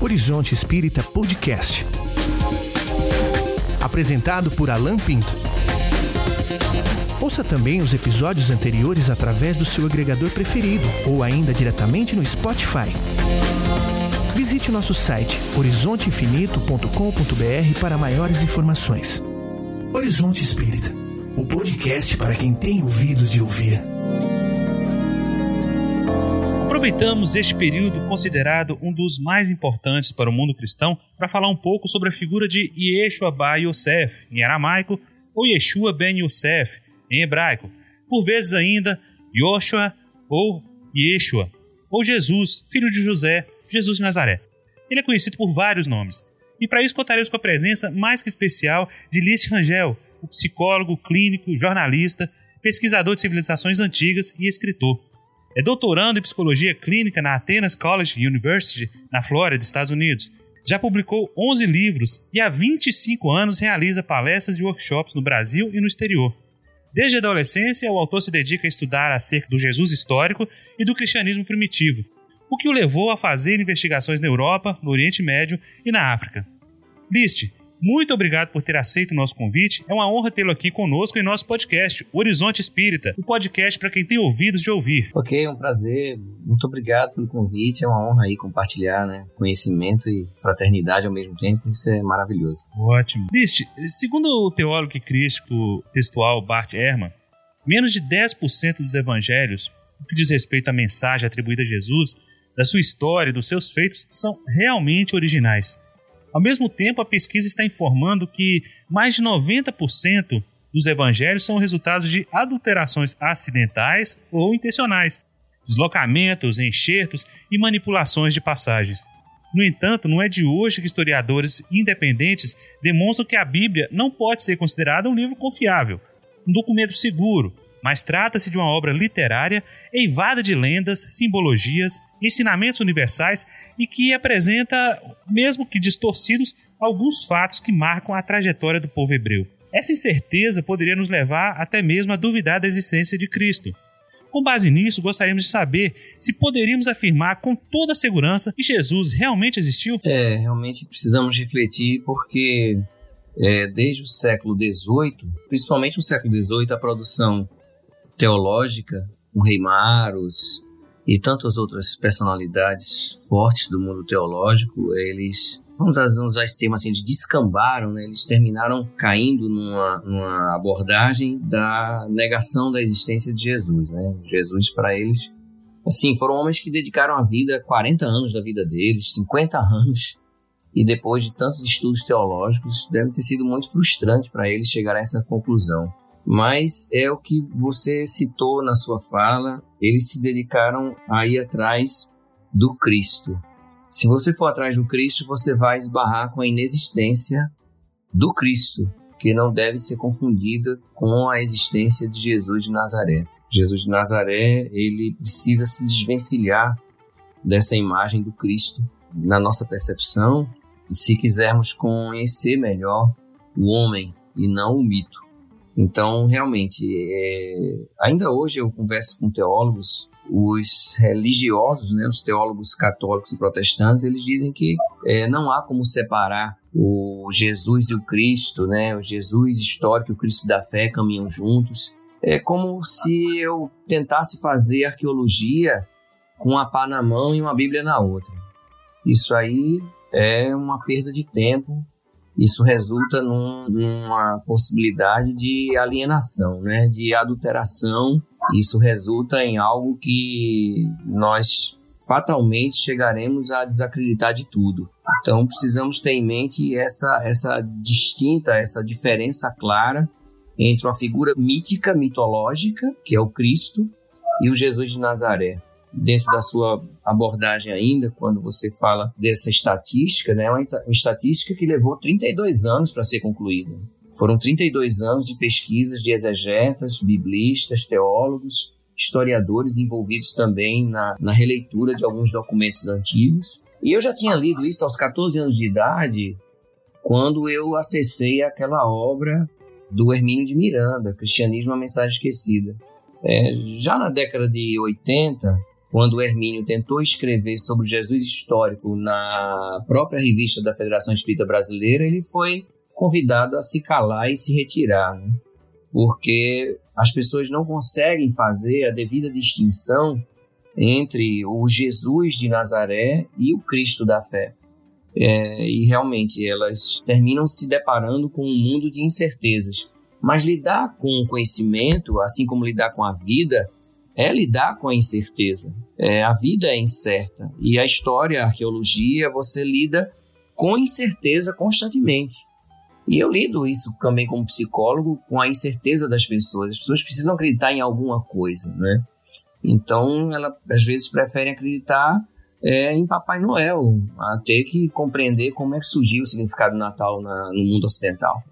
Horizonte Espírita Podcast. Apresentado por Alan Pinto. Ouça também os episódios anteriores através do seu agregador preferido ou ainda diretamente no Spotify. Visite nosso site horizonteinfinito.com.br para maiores informações. Horizonte Espírita, o podcast para quem tem ouvidos de ouvir. Aproveitamos este período considerado um dos mais importantes para o mundo cristão para falar um pouco sobre a figura de Yeshua Bar Yosef, em aramaico, ou Yeshua Ben Yosef, em hebraico, por vezes ainda Yoshua ou Yeshua, ou Jesus, filho de José, Jesus de Nazaré. Ele é conhecido por vários nomes, e para isso contaremos com a presença mais que especial de Liszt Rangel, o psicólogo, clínico, jornalista, pesquisador de civilizações antigas e escritor. É doutorando em psicologia clínica na Athens College University, na Flórida, Estados Unidos. Já publicou 11 livros e há 25 anos realiza palestras e workshops no Brasil e no exterior. Desde a adolescência, o autor se dedica a estudar acerca do Jesus histórico e do cristianismo primitivo, o que o levou a fazer investigações na Europa, no Oriente Médio e na África. Liste muito obrigado por ter aceito o nosso convite. É uma honra tê-lo aqui conosco em nosso podcast, Horizonte Espírita, o podcast para quem tem ouvidos de ouvir. Ok, é um prazer. Muito obrigado pelo convite. É uma honra aí compartilhar né, conhecimento e fraternidade ao mesmo tempo. Isso é maravilhoso. Ótimo. Liste, segundo o teólogo e crítico textual Bart Ehrman, menos de 10% dos evangelhos, o que diz respeito à mensagem atribuída a Jesus, da sua história e dos seus feitos, são realmente originais. Ao mesmo tempo, a pesquisa está informando que mais de 90% dos evangelhos são resultados de adulterações acidentais ou intencionais, deslocamentos, enxertos e manipulações de passagens. No entanto, não é de hoje que historiadores independentes demonstram que a Bíblia não pode ser considerada um livro confiável, um documento seguro, mas trata-se de uma obra literária eivada de lendas, simbologias, ensinamentos universais e que apresenta, mesmo que distorcidos, alguns fatos que marcam a trajetória do povo hebreu. Essa incerteza poderia nos levar até mesmo a duvidar da existência de Cristo. Com base nisso, gostaríamos de saber se poderíamos afirmar com toda segurança que Jesus realmente existiu? É, realmente precisamos refletir porque é, desde o século XVIII, principalmente no século XVIII, a produção teológica, o Rei Maros e tantas outras personalidades fortes do mundo teológico, eles, vamos usar esse termo assim, de descambaram, né? eles terminaram caindo numa, numa abordagem da negação da existência de Jesus. Né? Jesus, para eles, assim, foram homens que dedicaram a vida, 40 anos da vida deles, 50 anos, e depois de tantos estudos teológicos, deve ter sido muito frustrante para eles chegar a essa conclusão mas é o que você citou na sua fala, eles se dedicaram a ir atrás do Cristo. Se você for atrás do Cristo, você vai esbarrar com a inexistência do Cristo, que não deve ser confundida com a existência de Jesus de Nazaré. Jesus de Nazaré, ele precisa se desvencilhar dessa imagem do Cristo na nossa percepção, se quisermos conhecer melhor o homem e não o mito. Então, realmente, é... ainda hoje eu converso com teólogos, os religiosos, né, os teólogos católicos e protestantes, eles dizem que é, não há como separar o Jesus e o Cristo, né, o Jesus histórico e o Cristo da fé caminham juntos. É como se eu tentasse fazer arqueologia com a pá na mão e uma Bíblia na outra. Isso aí é uma perda de tempo isso resulta num, numa possibilidade de alienação, né, de adulteração. Isso resulta em algo que nós fatalmente chegaremos a desacreditar de tudo. Então precisamos ter em mente essa, essa distinta, essa diferença clara entre uma figura mítica, mitológica, que é o Cristo, e o Jesus de Nazaré dentro da sua abordagem ainda, quando você fala dessa estatística, né, uma estatística que levou 32 anos para ser concluída. Foram 32 anos de pesquisas de exegetas, biblistas, teólogos, historiadores envolvidos também na, na releitura de alguns documentos antigos. E eu já tinha lido isso aos 14 anos de idade, quando eu acessei aquela obra do Hermínio de Miranda, Cristianismo, a Mensagem Esquecida. É, já na década de 80, quando Hermínio tentou escrever sobre Jesus histórico na própria revista da Federação Espírita Brasileira, ele foi convidado a se calar e se retirar, né? porque as pessoas não conseguem fazer a devida distinção entre o Jesus de Nazaré e o Cristo da fé. É, e realmente elas terminam se deparando com um mundo de incertezas. Mas lidar com o conhecimento, assim como lidar com a vida, é lidar com a incerteza. É, a vida é incerta e a história, a arqueologia, você lida com incerteza constantemente. E eu lido isso também como psicólogo com a incerteza das pessoas. As pessoas precisam acreditar em alguma coisa, né? Então, ela às vezes preferem acreditar é, em Papai Noel, a ter que compreender como é que surgiu o significado do Natal na, no mundo ocidental.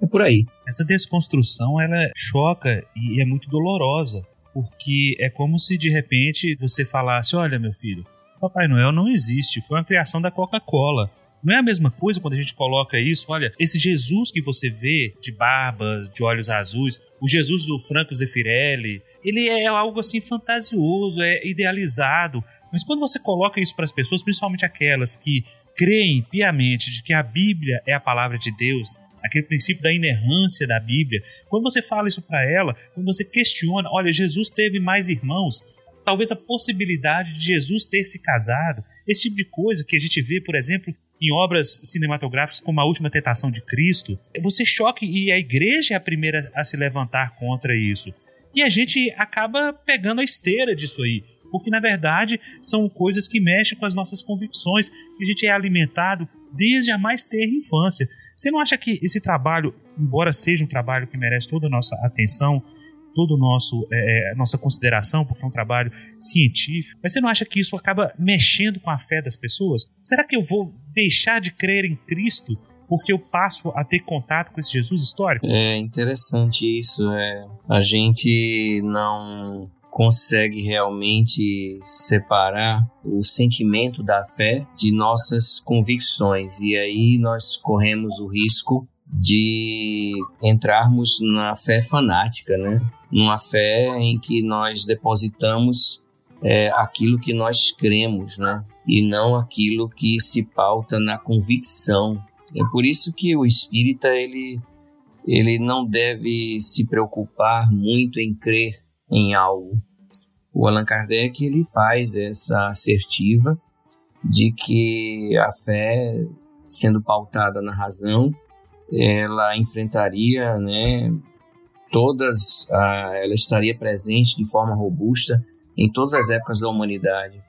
É por aí. Essa desconstrução ela choca e é muito dolorosa, porque é como se de repente você falasse: Olha, meu filho, Papai Noel não existe, foi uma criação da Coca-Cola. Não é a mesma coisa quando a gente coloca isso, olha, esse Jesus que você vê de barba, de olhos azuis, o Jesus do Franco Zeffirelli, ele é algo assim fantasioso, é idealizado. Mas quando você coloca isso para as pessoas, principalmente aquelas que creem piamente de que a Bíblia é a palavra de Deus, aquele princípio da inerrância da Bíblia, quando você fala isso para ela, quando você questiona, olha, Jesus teve mais irmãos, talvez a possibilidade de Jesus ter se casado, esse tipo de coisa que a gente vê, por exemplo, em obras cinematográficas como A Última Tentação de Cristo, você choque e a igreja é a primeira a se levantar contra isso. E a gente acaba pegando a esteira disso aí, porque na verdade são coisas que mexem com as nossas convicções, que a gente é alimentado desde a mais terra infância. Você não acha que esse trabalho, embora seja um trabalho que merece toda a nossa atenção, toda é, é, nossa consideração, porque é um trabalho científico, mas você não acha que isso acaba mexendo com a fé das pessoas? Será que eu vou deixar de crer em Cristo porque eu passo a ter contato com esse Jesus histórico? É interessante isso. É. A gente não consegue realmente separar o sentimento da fé de nossas convicções e aí nós corremos o risco de entrarmos na fé fanática, né? Numa fé em que nós depositamos é, aquilo que nós cremos, né? E não aquilo que se pauta na convicção. É por isso que o espírita ele ele não deve se preocupar muito em crer em algo. O Allan Kardec ele faz essa assertiva de que a fé, sendo pautada na razão, ela enfrentaria, né, todas, a, ela estaria presente de forma robusta em todas as épocas da humanidade.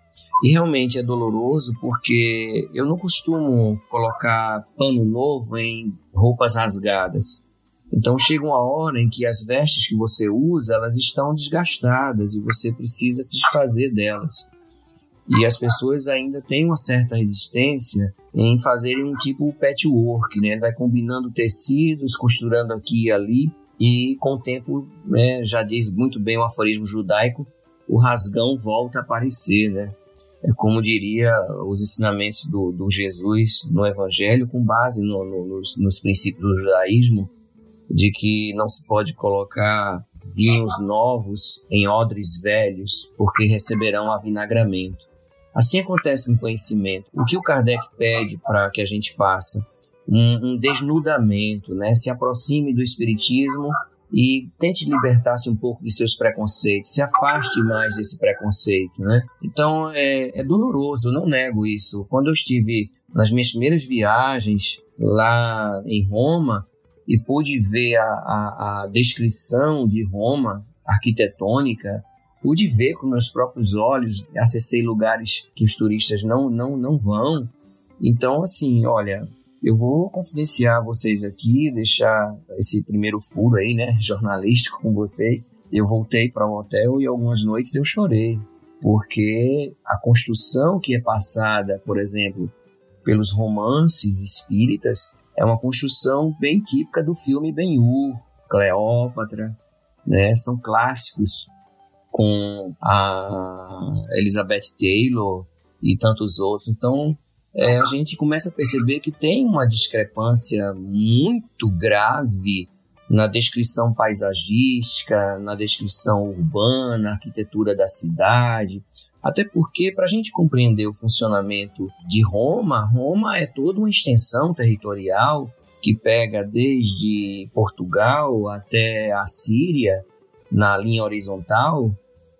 E realmente é doloroso porque eu não costumo colocar pano novo em roupas rasgadas. Então chega uma hora em que as vestes que você usa, elas estão desgastadas e você precisa se desfazer delas. E as pessoas ainda têm uma certa resistência em fazerem um tipo patchwork, né? Vai combinando tecidos, costurando aqui e ali, e com o tempo, né, já diz muito bem o aforismo judaico, o rasgão volta a aparecer, né? É como diria os ensinamentos do, do Jesus no Evangelho, com base no, no, nos, nos princípios do judaísmo, de que não se pode colocar vinhos novos em odres velhos, porque receberão avinagramento. Assim acontece no conhecimento. O que o Kardec pede para que a gente faça? Um, um, desnudamento, né? Se aproxime do Espiritismo e tente libertar-se um pouco de seus preconceitos, se afaste mais desse preconceito, né? Então é, é doloroso, não nego isso. Quando eu estive nas minhas primeiras viagens lá em Roma e pude ver a, a, a descrição de Roma arquitetônica, pude ver com meus próprios olhos, acessei lugares que os turistas não, não, não vão. Então, assim, olha, eu vou confidenciar vocês aqui, deixar esse primeiro furo aí, né, jornalístico com vocês. Eu voltei para o um hotel e algumas noites eu chorei, porque a construção que é passada, por exemplo, pelos romances espíritas, é uma construção bem típica do filme Ben-Hur, Cleópatra, né? São clássicos com a Elizabeth Taylor e tantos outros. Então, é, a gente começa a perceber que tem uma discrepância muito grave na descrição paisagística, na descrição urbana, arquitetura da cidade, Até porque, para a gente compreender o funcionamento de Roma, Roma é toda uma extensão territorial que pega desde Portugal até a Síria na linha horizontal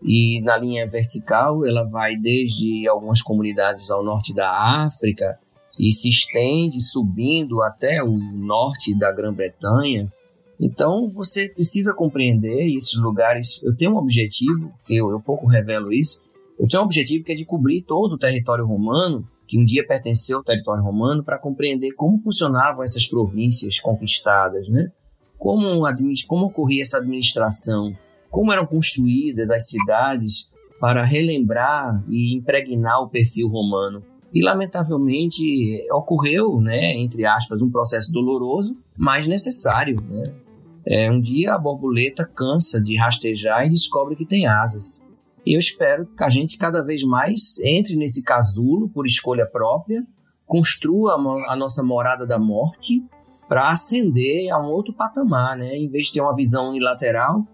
e na linha vertical ela vai desde algumas comunidades ao norte da África e se estende subindo até o norte da Grã-Bretanha. Então você precisa compreender esses lugares. Eu tenho um objetivo, que eu, eu pouco revelo isso, eu tenho um objetivo que é de cobrir todo o território romano, que um dia pertenceu ao território romano, para compreender como funcionavam essas províncias conquistadas, né? Como, como ocorria essa administração, como eram construídas as cidades para relembrar e impregnar o perfil romano. E, lamentavelmente, ocorreu, né, entre aspas, um processo doloroso, mas necessário. Né? É, um dia a borboleta cansa de rastejar e descobre que tem asas. E eu espero que a gente cada vez mais entre nesse casulo por escolha própria, construa a nossa morada da morte para ascender a um outro patamar, né? Em vez de ter uma visão unilateral,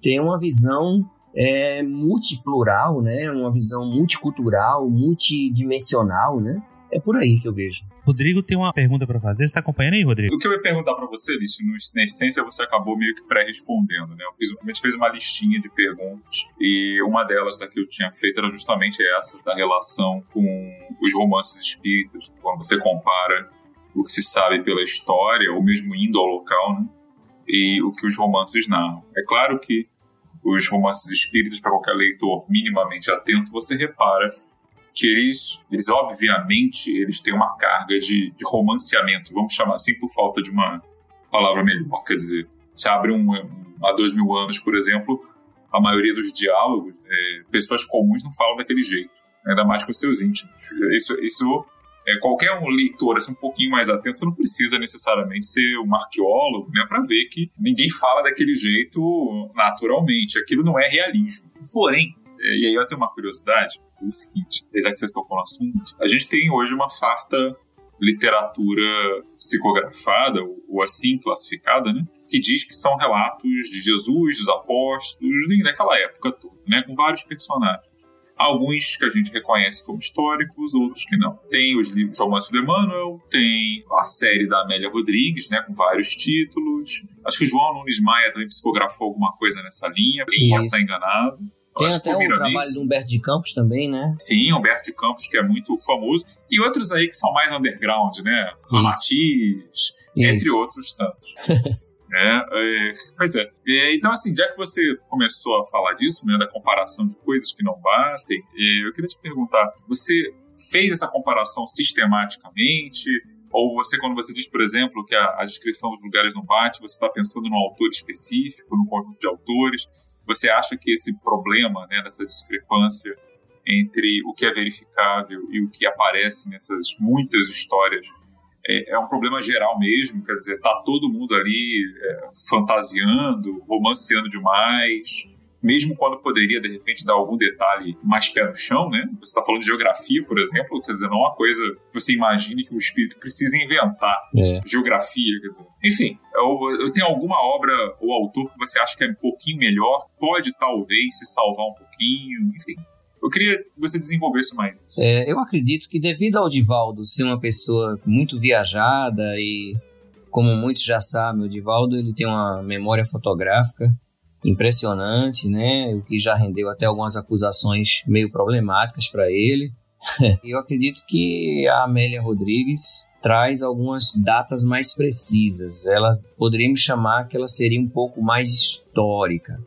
ter uma visão é, multiplural, né? Uma visão multicultural, multidimensional, né? É por aí que eu vejo. Rodrigo tem uma pergunta para fazer. Você está acompanhando aí, Rodrigo? O que eu ia perguntar para você, Lício, na essência você acabou meio que pré-respondendo, né? Eu fiz, a gente fez uma listinha de perguntas e uma delas da que eu tinha feito era justamente essa, da relação com os romances espíritas. Quando você compara o que se sabe pela história, ou mesmo indo ao local, né? E o que os romances narram. É claro que os romances espíritas, para qualquer leitor minimamente atento, você repara que eles, eles obviamente, eles têm uma carga de, de romanceamento, vamos chamar assim por falta de uma palavra melhor. Quer dizer, se abre um, há dois mil anos, por exemplo, a maioria dos diálogos, é, pessoas comuns não falam daquele jeito, ainda mais com seus íntimos. Isso, isso é, qualquer um leitor assim, um pouquinho mais atento, você não precisa necessariamente ser um arqueólogo né, para ver que ninguém fala daquele jeito naturalmente. Aquilo não é realismo. Porém, é, e aí eu tenho uma curiosidade, é o seguinte, já que vocês tocam no assunto, a gente tem hoje uma farta literatura psicografada, ou assim classificada, né? Que diz que são relatos de Jesus, dos apóstolos, daquela época toda, né? Com vários personagens. Alguns que a gente reconhece como históricos, outros que não. Tem os livros de Almancio de Emmanuel, tem a série da Amélia Rodrigues, né, com vários títulos. Acho que o João Nunes Maia também psicografou alguma coisa nessa linha, posso estar enganado. Tem até o trabalho do Humberto de Campos também, né? Sim, Humberto de Campos, que é muito famoso. E outros aí que são mais underground, né? Ramatiz, entre outros tantos. é, é, pois é. é. Então, assim, já que você começou a falar disso, né, da comparação de coisas que não batem, eu queria te perguntar, você fez essa comparação sistematicamente? Ou você, quando você diz, por exemplo, que a, a descrição dos lugares não bate, você está pensando num autor específico, num conjunto de autores? Você acha que esse problema, né, dessa discrepância entre o que é verificável e o que aparece nessas muitas histórias é, é um problema geral mesmo? Quer dizer, tá todo mundo ali é, fantasiando, romanceando demais? Mesmo quando poderia, de repente, dar algum detalhe mais pé no chão, né? Você está falando de geografia, por exemplo, quer dizer, não é uma coisa que você imagine que o espírito precisa inventar. É. Geografia, quer dizer. Enfim, eu, eu tenho alguma obra ou autor que você acha que é um pouquinho melhor, pode talvez se salvar um pouquinho, enfim. Eu queria que você desenvolvesse mais isso. É, eu acredito que devido ao Divaldo ser uma pessoa muito viajada e como muitos já sabem, o Divaldo ele tem uma memória fotográfica impressionante, né? O que já rendeu até algumas acusações meio problemáticas para ele. Eu acredito que a Amélia Rodrigues traz algumas datas mais precisas. Ela poderíamos chamar que ela seria um pouco mais histórica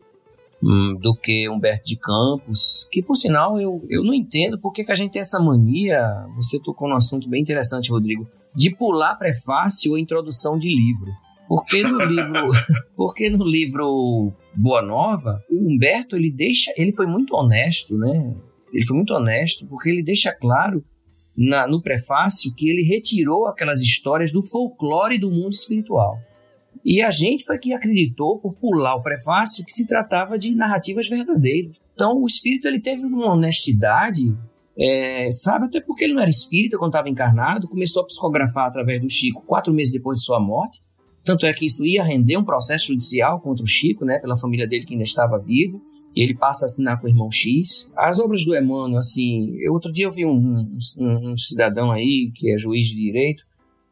hum, do que Humberto de Campos, que por sinal eu, eu não entendo porque que a gente tem essa mania. Você tocou num assunto bem interessante, Rodrigo, de pular prefácio ou introdução de livro. Porque no livro, porque no livro Boa Nova, o Humberto ele deixa, ele foi muito honesto, né? Ele foi muito honesto porque ele deixa claro na, no prefácio que ele retirou aquelas histórias do folclore do mundo espiritual. E a gente foi que acreditou, por pular o prefácio, que se tratava de narrativas verdadeiras. Então, o espírito ele teve uma honestidade, é, sabe, até porque ele não era espírita quando estava encarnado, começou a psicografar através do Chico quatro meses depois de sua morte. Tanto é que isso ia render um processo judicial contra o Chico, né, pela família dele que ainda estava vivo. e ele passa a assinar com o irmão X. As obras do Emmanuel, assim, eu, outro dia eu vi um, um, um, cidadão aí, que é juiz de direito,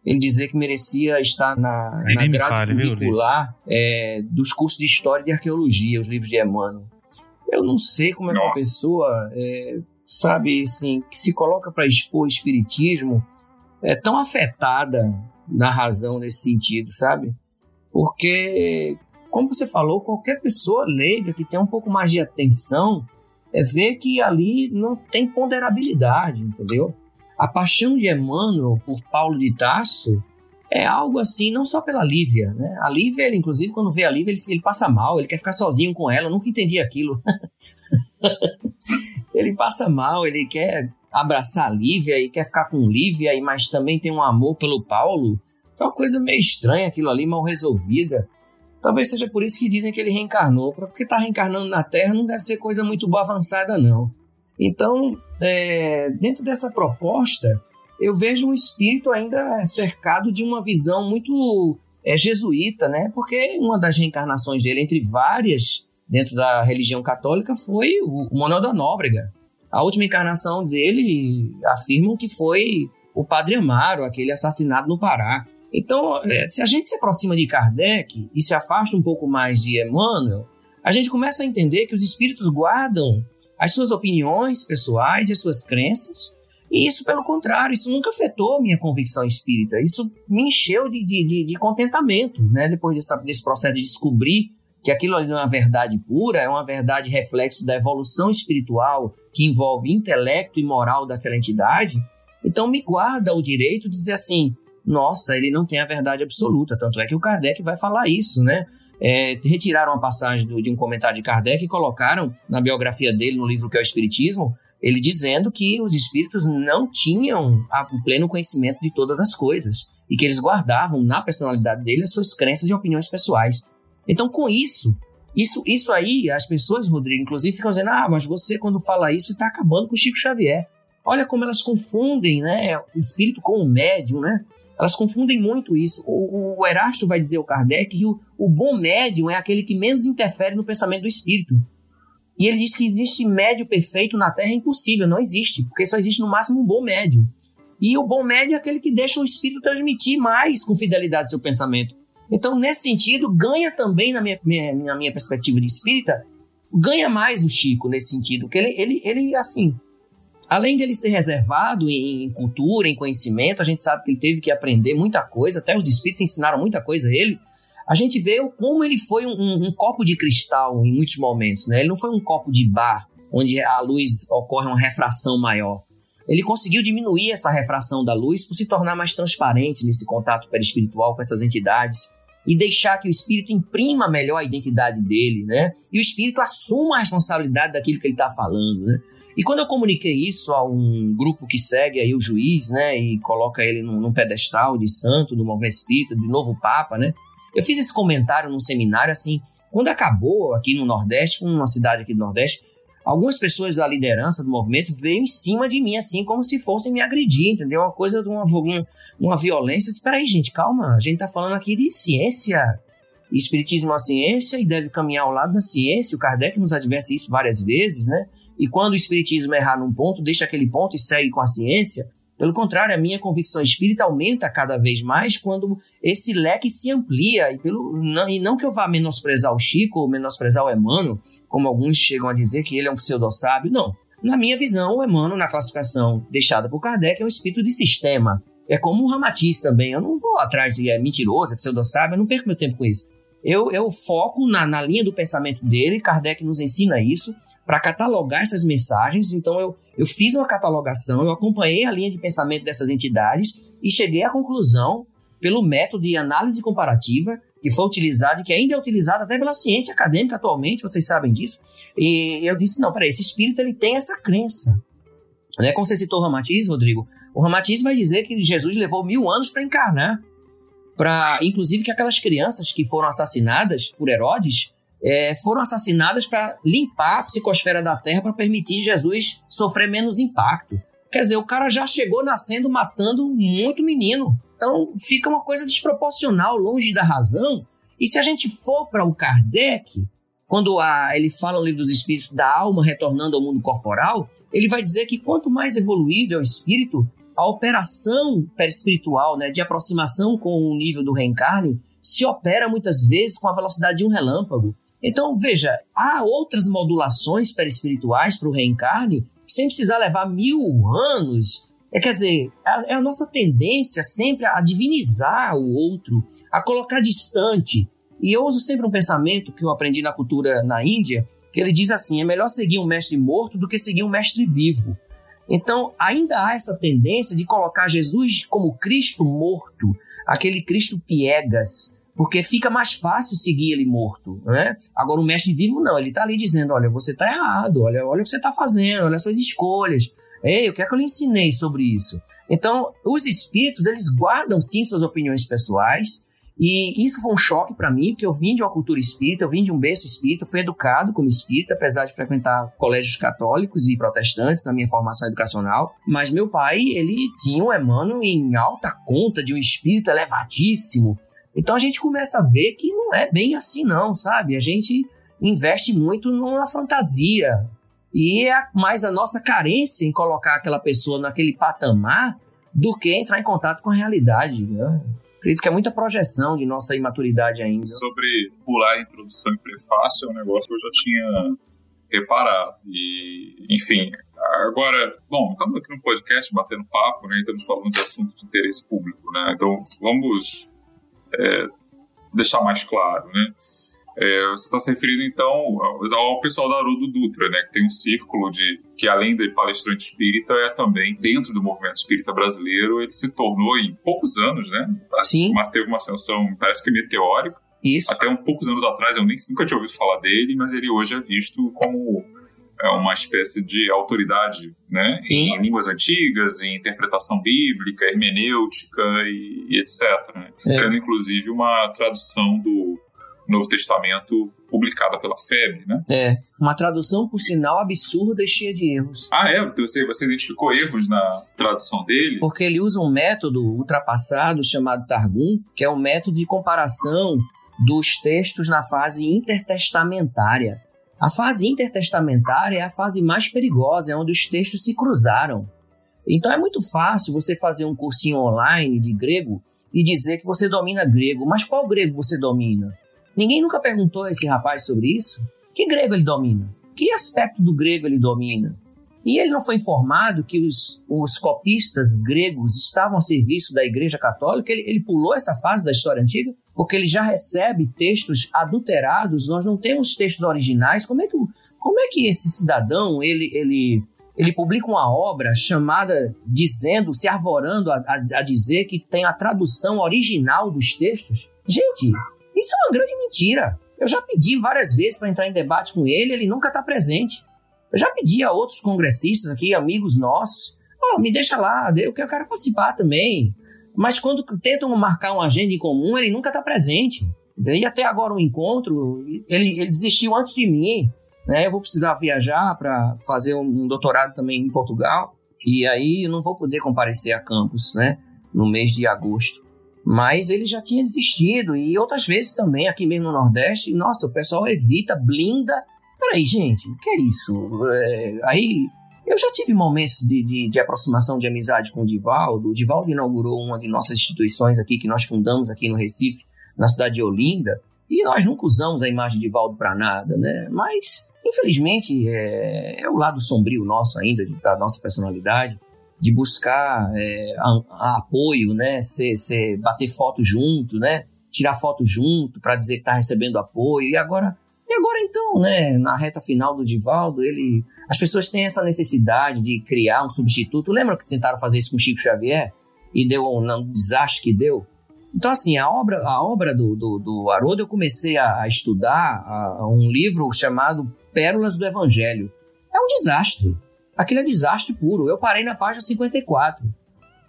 ele dizer que merecia estar na, na grade fale, curricular é, dos cursos de História e de Arqueologia, os livros de Emmanuel. Eu não sei como é que uma pessoa, é, sabe, assim, que se coloca para expor o espiritismo é tão afetada na razão nesse sentido, sabe? Porque como você falou, qualquer pessoa leiga que tem um pouco mais de atenção é ver que ali não tem ponderabilidade, entendeu? A paixão de Emmanuel por Paulo de Tarso é algo assim, não só pela Lívia, né? A Lívia, ele, inclusive, quando vê a Lívia, ele, ele passa mal, ele quer ficar sozinho com ela, eu nunca entendi aquilo. ele passa mal, ele quer abraçar a Lívia e quer ficar com Lívia, mas também tem um amor pelo Paulo. É uma coisa meio estranha aquilo ali, mal resolvida. Talvez seja por isso que dizem que ele reencarnou, porque está reencarnando na Terra não deve ser coisa muito boa avançada, não. Então, é, dentro dessa proposta, eu vejo um espírito ainda cercado de uma visão muito é, jesuíta, né? Porque uma das reencarnações dele, entre várias dentro da religião católica, foi o Manuel da Nóbrega. A última encarnação dele afirmam que foi o Padre Amaro, aquele assassinado no Pará. Então, é, se a gente se aproxima de Kardec e se afasta um pouco mais de Emmanuel, a gente começa a entender que os espíritos guardam as suas opiniões pessoais e as suas crenças. E isso, pelo contrário, isso nunca afetou minha convicção espírita. Isso me encheu de, de, de, de contentamento, né? Depois dessa, desse processo de descobrir que aquilo ali não é uma verdade pura, é uma verdade reflexo da evolução espiritual que envolve intelecto e moral daquela entidade. Então me guarda o direito de dizer assim: nossa, ele não tem a verdade absoluta. Tanto é que o Kardec vai falar isso, né? É, retiraram uma passagem do, de um comentário de Kardec e colocaram na biografia dele, no livro que é o Espiritismo, ele dizendo que os espíritos não tinham o pleno conhecimento de todas as coisas e que eles guardavam na personalidade dele as suas crenças e opiniões pessoais. Então, com isso, isso, isso aí, as pessoas, Rodrigo, inclusive, ficam dizendo: ah, mas você, quando fala isso, está acabando com o Chico Xavier. Olha como elas confundem né, o espírito com o médium, né? Elas confundem muito isso. O, o Erasto vai dizer ao Kardec que o, o bom médium é aquele que menos interfere no pensamento do espírito. E ele diz que existe médium perfeito na Terra é impossível, não existe, porque só existe no máximo um bom médium. E o bom médium é aquele que deixa o espírito transmitir mais com fidelidade seu pensamento. Então, nesse sentido, ganha também, na minha, minha, na minha perspectiva de espírita, ganha mais o Chico nesse sentido, porque ele, ele, ele assim, Além de ele ser reservado em cultura, em conhecimento, a gente sabe que ele teve que aprender muita coisa, até os espíritos ensinaram muita coisa a ele. A gente vê como ele foi um, um, um copo de cristal em muitos momentos, né? Ele não foi um copo de bar, onde a luz ocorre uma refração maior. Ele conseguiu diminuir essa refração da luz por se tornar mais transparente nesse contato perispiritual com essas entidades e deixar que o espírito imprima melhor a identidade dele, né? E o espírito assuma a responsabilidade daquilo que ele está falando, né? E quando eu comuniquei isso a um grupo que segue aí o juiz, né, e coloca ele num, num pedestal de santo do movimento espírita, de novo papa, né? Eu fiz esse comentário num seminário assim, quando acabou aqui no Nordeste, uma cidade aqui do Nordeste, algumas pessoas da liderança do movimento veio em cima de mim, assim, como se fossem me agredir, entendeu? Uma coisa de uma, uma violência. Espera aí, gente, calma. A gente tá falando aqui de ciência. Espiritismo é uma ciência e deve caminhar ao lado da ciência. O Kardec nos adverte isso várias vezes, né? E quando o espiritismo errar num ponto, deixa aquele ponto e segue com a ciência. Pelo contrário, a minha convicção espírita aumenta cada vez mais quando esse leque se amplia. E, pelo, não, e não que eu vá menosprezar o Chico ou menosprezar o Emmanuel, como alguns chegam a dizer que ele é um pseudo-sábio. Não. Na minha visão, o Emmanuel, na classificação deixada por Kardec, é um espírito de sistema. É como o Ramatiz também. Eu não vou atrás de é mentiroso, é pseudo-sábio, eu não perco meu tempo com isso. Eu, eu foco na, na linha do pensamento dele, Kardec nos ensina isso, para catalogar essas mensagens. Então, eu, eu fiz uma catalogação, eu acompanhei a linha de pensamento dessas entidades e cheguei à conclusão, pelo método de análise comparativa, que foi utilizado e que ainda é utilizado até pela ciência acadêmica atualmente, vocês sabem disso. E eu disse: não, peraí, esse espírito ele tem essa crença. Né? Como você citou o Ramatiz, Rodrigo, o Ramatiz vai dizer que Jesus levou mil anos para encarnar. Para, inclusive, que aquelas crianças que foram assassinadas por Herodes é, foram assassinadas para limpar a psicosfera da Terra para permitir Jesus sofrer menos impacto. Quer dizer, o cara já chegou nascendo matando muito menino. Então fica uma coisa desproporcional, longe da razão. E se a gente for para o Kardec, quando a, ele fala livro dos espíritos da alma retornando ao mundo corporal, ele vai dizer que quanto mais evoluído é o espírito, a operação perispiritual, né, de aproximação com o nível do reencarne, se opera muitas vezes com a velocidade de um relâmpago. Então, veja, há outras modulações perispirituais para o reencarne sem precisar levar mil anos. É, quer dizer, é a nossa tendência sempre a divinizar o outro, a colocar distante. E eu uso sempre um pensamento que eu aprendi na cultura na Índia, que ele diz assim: é melhor seguir um mestre morto do que seguir um mestre vivo. Então, ainda há essa tendência de colocar Jesus como Cristo morto, aquele Cristo piegas, porque fica mais fácil seguir ele morto, né? Agora o mestre vivo não, ele está ali dizendo, olha, você está errado, olha, olha o que você está fazendo, olha as suas escolhas. Ei, o que é que eu lhe ensinei sobre isso? Então, os espíritos, eles guardam sim suas opiniões pessoais, e isso foi um choque para mim, porque eu vim de uma cultura espírita, eu vim de um berço espírita, fui educado como espírita, apesar de frequentar colégios católicos e protestantes na minha formação educacional. Mas meu pai, ele tinha um Emmanuel em alta conta de um espírito elevadíssimo. Então a gente começa a ver que não é bem assim, não, sabe? A gente investe muito numa fantasia. E é mais a nossa carência em colocar aquela pessoa naquele patamar do que entrar em contato com a realidade. Né? acredito que é muita projeção de nossa imaturidade ainda. Sobre pular a introdução e prefácio é um negócio que eu já tinha reparado. E, enfim, agora, bom, estamos aqui no podcast batendo papo, né? Estamos falando de assuntos de interesse público, né? Então vamos é, deixar mais claro, né? É, você está se referindo então ao pessoal da Haroldo Dutra, né, que tem um círculo de que além de palestrante espírita é também dentro do movimento espírita brasileiro ele se tornou em poucos anos, né? Sim. Mas teve uma ascensão parece que meteórica. Isso. Até um poucos anos atrás eu nem nunca tinha ouvido falar dele, mas ele hoje é visto como uma espécie de autoridade né, em línguas antigas, em interpretação bíblica, hermenêutica e, e etc. Né? É. Tendo inclusive uma tradução do Novo Testamento publicada pela FEB, né? É, uma tradução, por sinal, absurda e cheia de erros. Ah, é? Você, você identificou erros na tradução dele? Porque ele usa um método ultrapassado chamado Targum, que é um método de comparação dos textos na fase intertestamentária. A fase intertestamentária é a fase mais perigosa, é onde os textos se cruzaram. Então é muito fácil você fazer um cursinho online de grego e dizer que você domina grego, mas qual grego você domina? Ninguém nunca perguntou a esse rapaz sobre isso. Que grego ele domina? Que aspecto do grego ele domina? E ele não foi informado que os, os copistas gregos estavam a serviço da Igreja Católica? Ele, ele pulou essa fase da história antiga? Porque ele já recebe textos adulterados, nós não temos textos originais. Como é que, como é que esse cidadão ele, ele, ele publica uma obra chamada, dizendo, se arvorando a, a, a dizer que tem a tradução original dos textos? Gente, isso é uma grande mentira. Eu já pedi várias vezes para entrar em debate com ele, ele nunca está presente. Eu já pedi a outros congressistas aqui, amigos nossos, oh, me deixa lá, eu quero participar também. Mas quando tentam marcar uma agenda em comum, ele nunca está presente. E até agora o encontro, ele, ele desistiu antes de mim. Né? Eu vou precisar viajar para fazer um doutorado também em Portugal. E aí eu não vou poder comparecer a campus né? no mês de agosto. Mas ele já tinha desistido. E outras vezes também, aqui mesmo no Nordeste, nossa, o pessoal evita, blinda. Peraí, gente, o que é isso? É, aí eu já tive momentos de, de, de, aproximação, de amizade com o Divaldo. O Divaldo inaugurou uma de nossas instituições aqui, que nós fundamos aqui no Recife, na cidade de Olinda. E nós nunca usamos a imagem de Divaldo para nada, né? Mas, infelizmente, é, é, o lado sombrio nosso ainda, de, da nossa personalidade de buscar é, a, a apoio, né? Ser, ser, bater foto junto, né? Tirar foto junto para dizer que está recebendo apoio. E agora, e agora então, né? Na reta final do Divaldo, ele, as pessoas têm essa necessidade de criar um substituto. Lembra que tentaram fazer isso com Chico Xavier e deu um, um desastre que deu? Então, assim, a obra, a obra do, do, do Haroldo, eu comecei a, a estudar a, a um livro chamado Pérolas do Evangelho. É um desastre. Aquilo é desastre puro. Eu parei na página 54.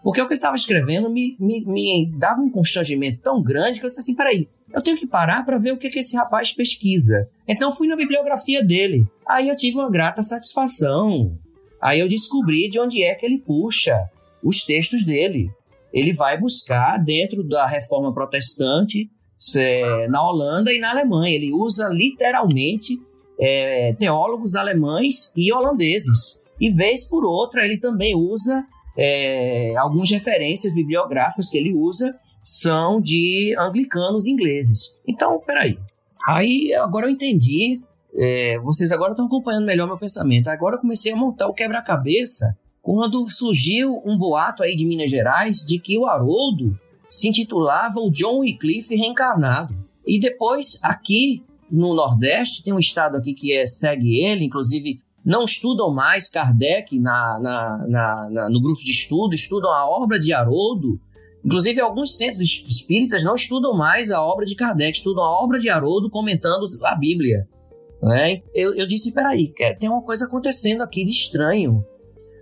Porque o que ele estava escrevendo me, me, me, dava um constrangimento tão grande que eu disse assim: peraí, eu tenho que parar para ver o que, que esse rapaz pesquisa. Então fui na bibliografia dele. Aí eu tive uma grata satisfação. Aí eu descobri de onde é que ele puxa os textos dele. Ele vai buscar dentro da reforma protestante na Holanda e na Alemanha. Ele usa literalmente é, teólogos alemães e holandeses. E vez por outra ele também usa é, algumas referências bibliográficas que ele usa são de anglicanos ingleses. Então, peraí. Aí agora eu entendi. É, vocês agora estão acompanhando melhor meu pensamento. Agora eu comecei a montar o quebra-cabeça quando surgiu um boato aí de Minas Gerais de que o Haroldo se intitulava o John Wycliffe reencarnado. E depois, aqui no Nordeste, tem um estado aqui que é, segue ele, inclusive não estudam mais Kardec na, na, na, na, no grupo de estudo, estudam a obra de Haroldo. Inclusive, alguns centros espíritas não estudam mais a obra de Kardec, estudam a obra de Haroldo comentando a Bíblia. Né? Eu, eu disse: peraí, tem uma coisa acontecendo aqui de estranho.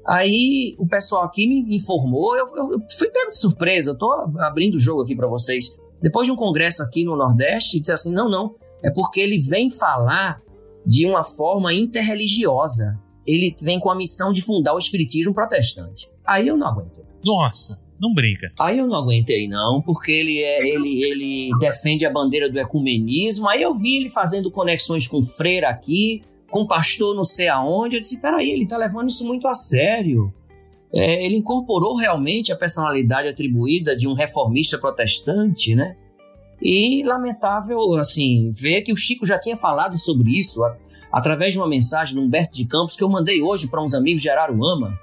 Aí o pessoal aqui me informou, eu, eu, fui pego de surpresa, eu tô abrindo o jogo aqui para vocês. Depois de um congresso aqui no Nordeste, disse assim: não, não, é porque ele vem falar de uma forma interreligiosa. Ele vem com a missão de fundar o espiritismo protestante. Aí eu não aguentei. Nossa, não brinca. Aí eu não aguentei não, porque ele é ele ele defende a bandeira do ecumenismo. Aí eu vi ele fazendo conexões com freira aqui, com pastor não sei aonde. Eu disse, peraí, ele tá levando isso muito a sério. É, ele incorporou realmente a personalidade atribuída de um reformista protestante, né? E lamentável, assim, ver que o Chico já tinha falado sobre isso a, através de uma mensagem do Humberto de Campos que eu mandei hoje para uns amigos de Araruama,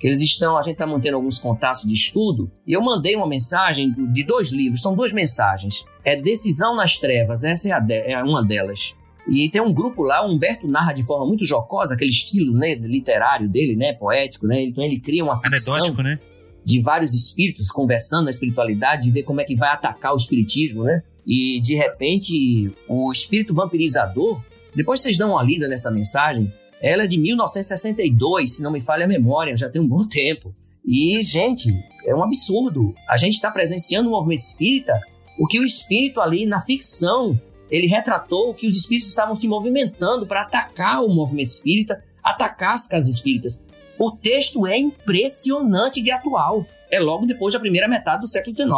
que eles estão, a gente está mantendo alguns contatos de estudo, e eu mandei uma mensagem de dois livros, são duas mensagens. É Decisão nas Trevas, essa é, de, é uma delas. E tem um grupo lá, o Humberto narra de forma muito jocosa, aquele estilo né, literário dele, né, poético, né? Então ele cria uma ficção. Anedótico, né? de vários espíritos conversando na espiritualidade, de ver como é que vai atacar o espiritismo, né? E de repente, o espírito vampirizador, depois vocês dão uma lida nessa mensagem, ela é de 1962, se não me falha a memória, já tem um bom tempo. E, gente, é um absurdo. A gente está presenciando um movimento espírita, o que o espírito ali na ficção, ele retratou que os espíritos estavam se movimentando para atacar o movimento espírita, atacar as casas espíritas. O texto é impressionante de atual. É logo depois da primeira metade do século XIX.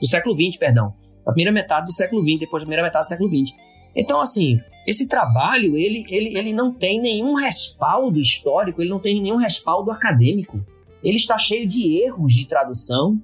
Do século XX, perdão. Da primeira metade do século XX, depois da primeira metade do século XX. Então, assim, esse trabalho, ele, ele, ele não tem nenhum respaldo histórico, ele não tem nenhum respaldo acadêmico. Ele está cheio de erros de tradução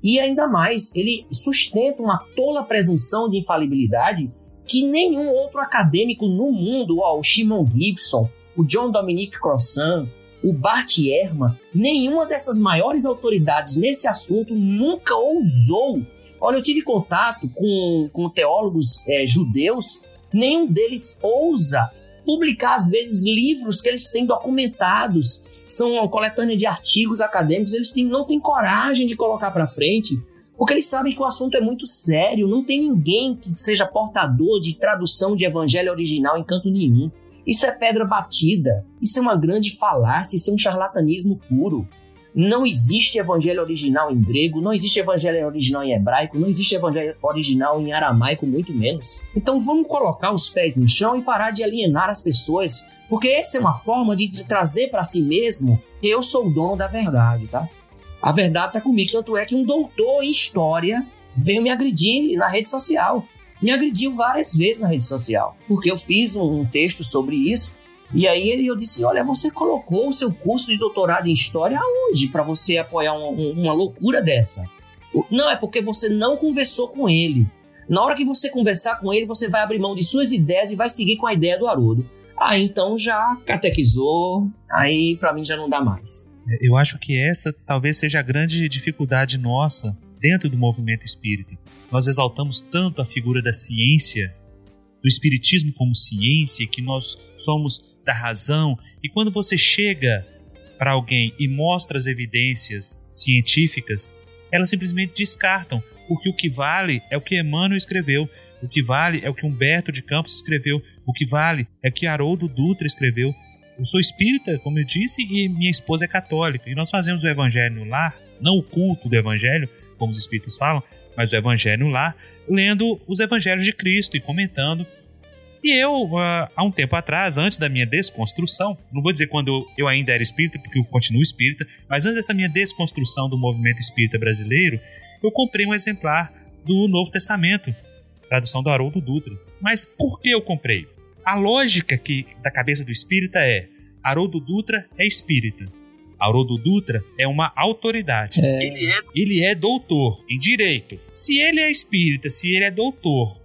e, ainda mais, ele sustenta uma tola presunção de infalibilidade que nenhum outro acadêmico no mundo, ó, o Shimon Gibson, o John Dominic Crossan, o Bart Ehrman, nenhuma dessas maiores autoridades nesse assunto nunca ousou. Olha, eu tive contato com, com teólogos é, judeus, nenhum deles ousa publicar, às vezes, livros que eles têm documentados, são uma coletânea de artigos acadêmicos, eles têm, não têm coragem de colocar para frente, porque eles sabem que o assunto é muito sério, não tem ninguém que seja portador de tradução de evangelho original em canto nenhum. Isso é pedra batida. Isso é uma grande falácia, isso é um charlatanismo puro. Não existe evangelho original em grego, não existe evangelho original em hebraico, não existe evangelho original em aramaico, muito menos. Então vamos colocar os pés no chão e parar de alienar as pessoas, porque essa é uma forma de trazer para si mesmo que eu sou o dono da verdade, tá? A verdade tá comigo, tanto é que um doutor em história veio me agredir na rede social me agrediu várias vezes na rede social, porque eu fiz um, texto sobre isso. E aí eu disse: Olha, você colocou o seu curso de doutorado em história aonde para você apoiar um, um, uma loucura dessa? Não, é porque você não conversou com ele. Na hora que você conversar com ele, você vai abrir mão de suas ideias e vai seguir com a ideia do Haroldo. Ah, então já catequizou, aí para mim já não dá mais. Eu acho que essa talvez seja a grande dificuldade nossa dentro do movimento espírita nós exaltamos tanto a figura da ciência, do espiritismo como ciência, que nós somos da razão, e quando você chega para alguém e mostra as evidências científicas, elas simplesmente descartam, porque o que vale é o que Emmanuel escreveu, o que vale é o que Humberto de Campos escreveu, o que vale é o que Haroldo Dutra escreveu. Eu sou espírita, como eu disse, e minha esposa é católica, e nós fazemos o evangelho no lar, não o culto do evangelho, como os espíritas falam, mas o Evangelho lá, lendo os Evangelhos de Cristo e comentando. E eu, uh, há um tempo atrás, antes da minha desconstrução, não vou dizer quando eu ainda era espírita, porque eu continuo espírita, mas antes dessa minha desconstrução do movimento espírita brasileiro, eu comprei um exemplar do Novo Testamento tradução do Haroldo Dutra. Mas por que eu comprei? A lógica que da cabeça do espírita é: Haroldo Dutra é espírita. Haroldo Dutra é uma autoridade. É. Ele, é, ele é doutor em direito. Se ele é espírita, se ele é doutor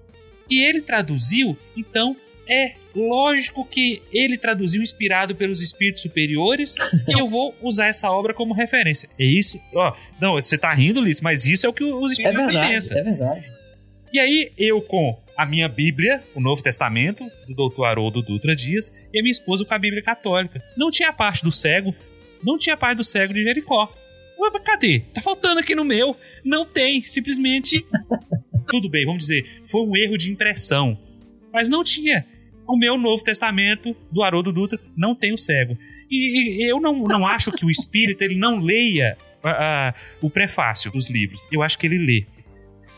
e ele traduziu, então é lógico que ele traduziu inspirado pelos espíritos superiores e eu vou usar essa obra como referência. É isso? Ó, não, você tá rindo, Liz, mas isso é o que os É espíritos verdade, pensam. é verdade. E aí, eu com a minha Bíblia, o Novo Testamento, do Dr. Haroldo Dutra Dias, e a minha esposa com a Bíblia Católica. Não tinha a parte do cego, não tinha parte do cego de Jericó. Ué, mas cadê? Tá faltando aqui no meu. Não tem, simplesmente. Tudo bem, vamos dizer, foi um erro de impressão. Mas não tinha. O meu Novo Testamento, do Haroldo Dutra, não tem o cego. E, e eu não, não acho que o espírita ele não leia o prefácio dos livros. Eu acho que ele lê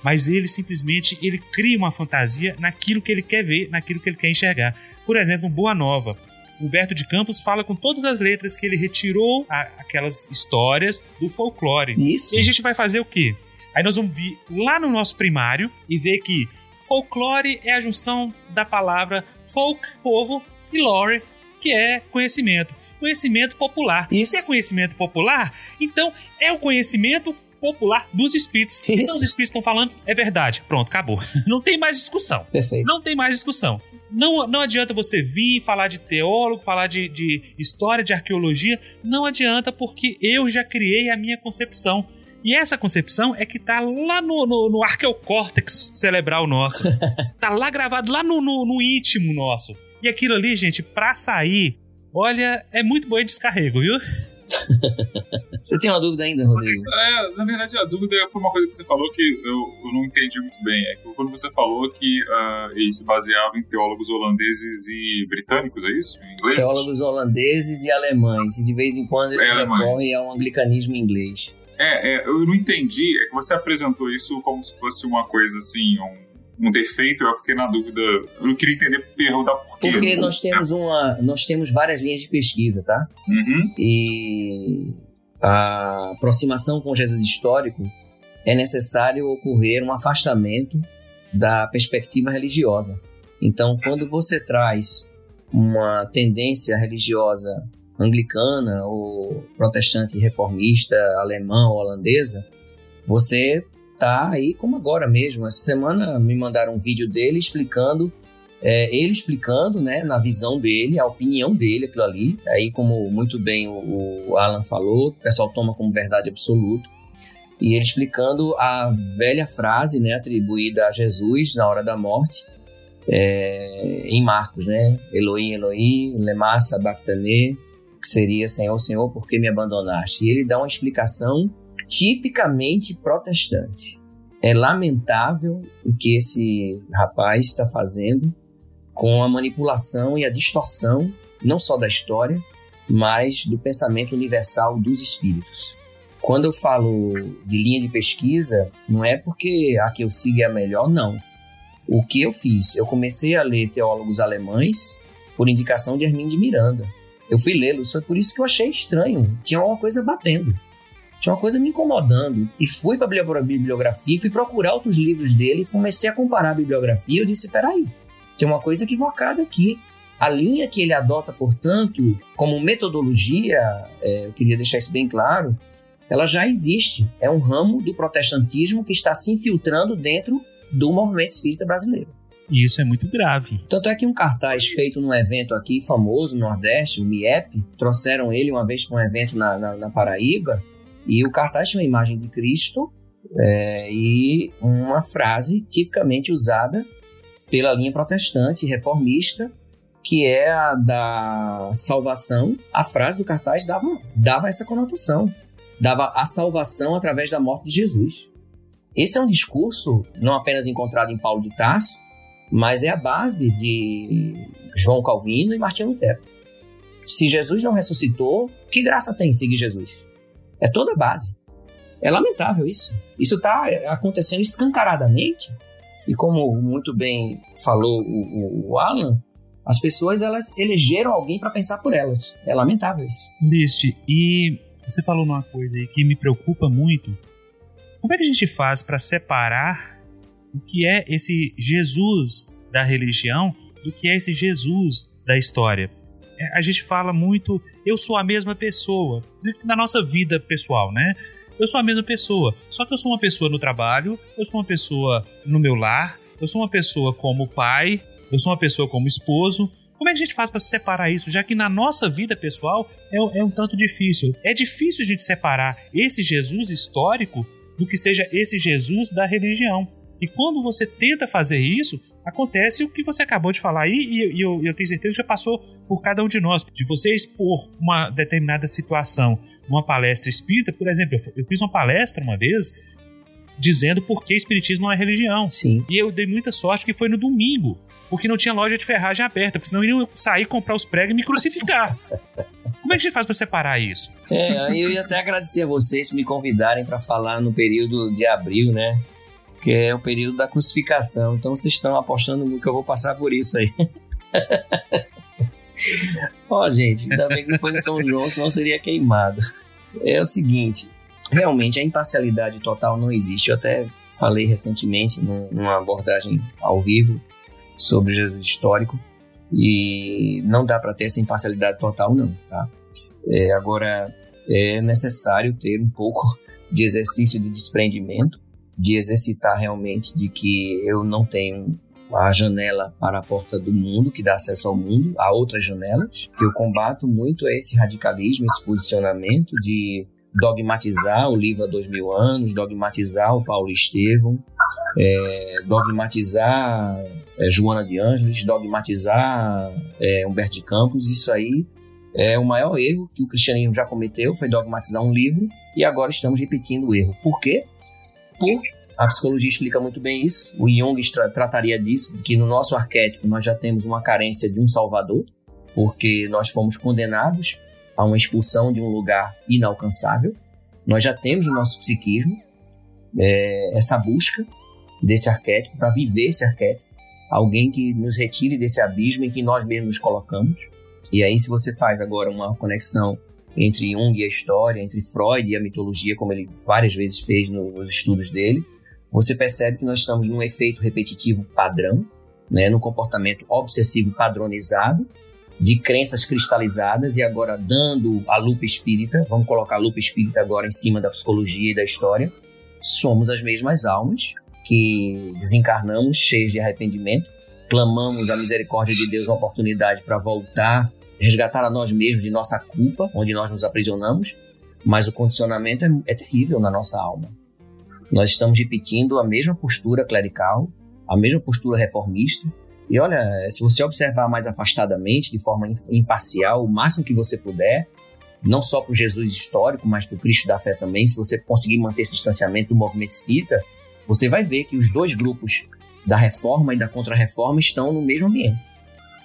mas ele simplesmente ele cria uma fantasia naquilo que ele quer ver, naquilo que ele quer enxergar. Por exemplo, Boa Nova. Humberto de Campos fala com todas as letras que ele retirou a- aquelas histórias do folclore. Isso. E a gente vai fazer o quê? Aí nós vamos vir lá no nosso primário e ver que folclore é a junção da palavra folk, povo, e lore, que é conhecimento. Conhecimento popular. Isso. Se é conhecimento popular, então é o conhecimento popular dos espíritos. Isso. Então os espíritos estão falando, é verdade. Pronto, acabou. Não tem mais discussão. Perfeito. Não tem mais discussão. Não, não adianta você vir falar de teólogo, falar de, de história, de arqueologia. Não adianta, porque eu já criei a minha concepção. E essa concepção é que tá lá no, no, no arqueocórtex cerebral nosso. tá lá gravado, lá no, no, no íntimo nosso. E aquilo ali, gente, pra sair, olha, é muito bom de descarrego, viu? Você tem uma dúvida ainda, Rodrigo? É, na verdade, a dúvida foi uma coisa que você falou que eu, eu não entendi muito bem. É que quando você falou que ah, ele se baseava em teólogos holandeses e britânicos, é isso? Teólogos holandeses e alemães, e de vez em quando ele É, recorre ao anglicanismo inglês. É, é, eu não entendi. É que você apresentou isso como se fosse uma coisa assim, um, um defeito. Eu fiquei na dúvida. Eu não queria entender, perguntar por quê. Porque nós temos uma, nós temos várias linhas de pesquisa, tá? Uhum. E a aproximação com Jesus histórico é necessário ocorrer um afastamento da perspectiva religiosa. Então, quando você traz uma tendência religiosa anglicana ou protestante reformista alemã ou holandesa, você tá aí como agora mesmo. Essa semana me mandaram um vídeo dele explicando é, ele explicando, né, na visão dele, a opinião dele, aquilo ali. Aí, como muito bem o, o Alan falou, o pessoal toma como verdade absoluta. E ele explicando a velha frase, né, atribuída a Jesus na hora da morte, é, em Marcos, né? Elohim, Elohim, lema sabachthani, que seria Senhor, Senhor, por que me abandonaste? E ele dá uma explicação tipicamente protestante. É lamentável o que esse rapaz está fazendo com a manipulação e a distorção, não só da história, mas do pensamento universal dos espíritos. Quando eu falo de linha de pesquisa, não é porque a que eu sigo é a melhor, não. O que eu fiz? Eu comecei a ler teólogos alemães por indicação de Hermínio de Miranda. Eu fui lê-los, foi por isso que eu achei estranho. Tinha uma coisa batendo. Tinha uma coisa me incomodando. E fui para a bibliografia, fui procurar outros livros dele, e comecei a comparar a bibliografia. Eu disse: peraí, tem uma coisa equivocada aqui. A linha que ele adota, portanto, como metodologia, é, eu queria deixar isso bem claro, ela já existe. É um ramo do protestantismo que está se infiltrando dentro do movimento espírita brasileiro. E isso é muito grave. Tanto é que um cartaz feito num evento aqui famoso no Nordeste, o MIEP, trouxeram ele uma vez para um evento na, na, na Paraíba, e o cartaz tinha uma imagem de Cristo é, e uma frase tipicamente usada pela linha protestante reformista, que é a da salvação. A frase do cartaz dava, dava essa conotação, dava a salvação através da morte de Jesus. Esse é um discurso não apenas encontrado em Paulo de Tarso, mas é a base de João Calvino e Martinho Lutero. Se Jesus não ressuscitou, que graça tem seguir Jesus? É toda a base. É lamentável isso. Isso está acontecendo escancaradamente. E como muito bem falou o, o Alan, as pessoas elas elegeram alguém para pensar por elas. É lamentável isso. List, e você falou uma coisa aí que me preocupa muito. Como é que a gente faz para separar o que é esse Jesus da religião do que é esse Jesus da história. É, a gente fala muito, eu sou a mesma pessoa, na nossa vida pessoal, né? Eu sou a mesma pessoa, só que eu sou uma pessoa no trabalho, eu sou uma pessoa no meu lar, eu sou uma pessoa como pai, eu sou uma pessoa como esposo. Como é que a gente faz para separar isso? Já que na nossa vida pessoal é, é um tanto difícil. É difícil a gente separar esse Jesus histórico do que seja esse Jesus da religião. E quando você tenta fazer isso, acontece o que você acabou de falar aí, e, e eu, eu, tenho certeza que já passou por cada um de nós. De você expor uma determinada situação numa palestra espírita, por exemplo, eu, eu fiz uma palestra uma vez dizendo por que espiritismo não é religião. Sim. E eu dei muita sorte que foi no domingo, porque não tinha loja de ferragem aberta, porque senão iriam sair, comprar os pregos e me crucificar. Como é que a gente faz para separar isso? É, eu ia até agradecer a vocês por me convidarem para falar no período de abril, né? Que é o período da crucificação. Então vocês estão apostando que eu vou passar por isso aí. Ó, oh, gente, ainda bem que não foi em São João, senão seria queimado. É o seguinte, realmente a imparcialidade total não existe. Eu até falei recentemente numa abordagem ao vivo sobre Jesus histórico e não dá para ter essa imparcialidade total não, tá? É, agora é necessário ter um pouco de exercício de desprendimento, de exercitar realmente de que eu não tenho a janela para a porta do mundo, que dá acesso ao mundo, há outras janelas, que eu combato muito esse radicalismo, esse posicionamento de dogmatizar o livro há dois mil anos, dogmatizar o Paulo Estevão, é, dogmatizar é, Joana de Ângeles, dogmatizar é, Humberto de Campos, isso aí é o maior erro que o cristianismo já cometeu, foi dogmatizar um livro, e agora estamos repetindo o erro. Por quê? Por a psicologia explica muito bem isso. O Jung tra trataria disso, de que no nosso arquétipo nós já temos uma carência de um salvador, porque nós fomos condenados a uma expulsão de um lugar inalcançável. Nós já temos no nosso psiquismo é, essa busca desse arquétipo, para viver esse arquétipo, alguém que nos retire desse abismo em que nós mesmos nos colocamos. E aí, se você faz agora uma conexão entre Jung e a história, entre Freud e a mitologia, como ele várias vezes fez nos estudos dele, você percebe que nós estamos num efeito repetitivo padrão, né, no comportamento obsessivo padronizado, de crenças cristalizadas e agora dando a lupa espírita, vamos colocar a lupa espírita agora em cima da psicologia e da história, somos as mesmas almas que desencarnamos cheios de arrependimento, clamamos a misericórdia de Deus uma oportunidade para voltar, resgatar a nós mesmos de nossa culpa, onde nós nos aprisionamos, mas o condicionamento é, é terrível na nossa alma. Nós estamos repetindo a mesma postura clerical, a mesma postura reformista, e olha, se você observar mais afastadamente, de forma imparcial, o máximo que você puder, não só para o Jesus histórico, mas para o Cristo da fé também, se você conseguir manter esse distanciamento do movimento espírita, você vai ver que os dois grupos da reforma e da contra-reforma estão no mesmo ambiente.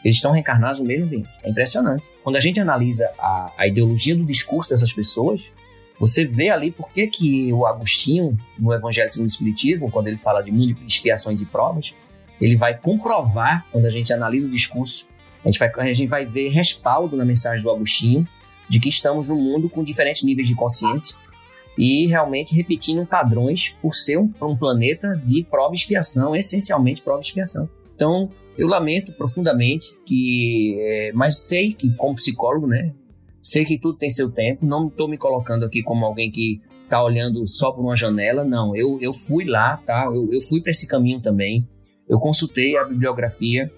Eles estão reencarnados no mesmo ambiente. É impressionante. Quando a gente analisa a, a ideologia do discurso dessas pessoas, você vê ali por que, que o Agostinho, no Evangelho segundo o Espiritismo, quando ele fala de de expiações e provas, ele vai comprovar, quando a gente analisa o discurso, a gente vai, a gente vai ver respaldo na mensagem do Agostinho de que estamos num mundo com diferentes níveis de consciência e realmente repetindo padrões por ser um, um planeta de prova e expiação, essencialmente prova e expiação. Então, eu lamento profundamente que, é, mas sei que como psicólogo, né, sei que tudo tem seu tempo. Não estou me colocando aqui como alguém que está olhando só por uma janela. Não, eu, eu fui lá, tá? Eu, eu fui para esse caminho também. Eu consultei a bibliografia,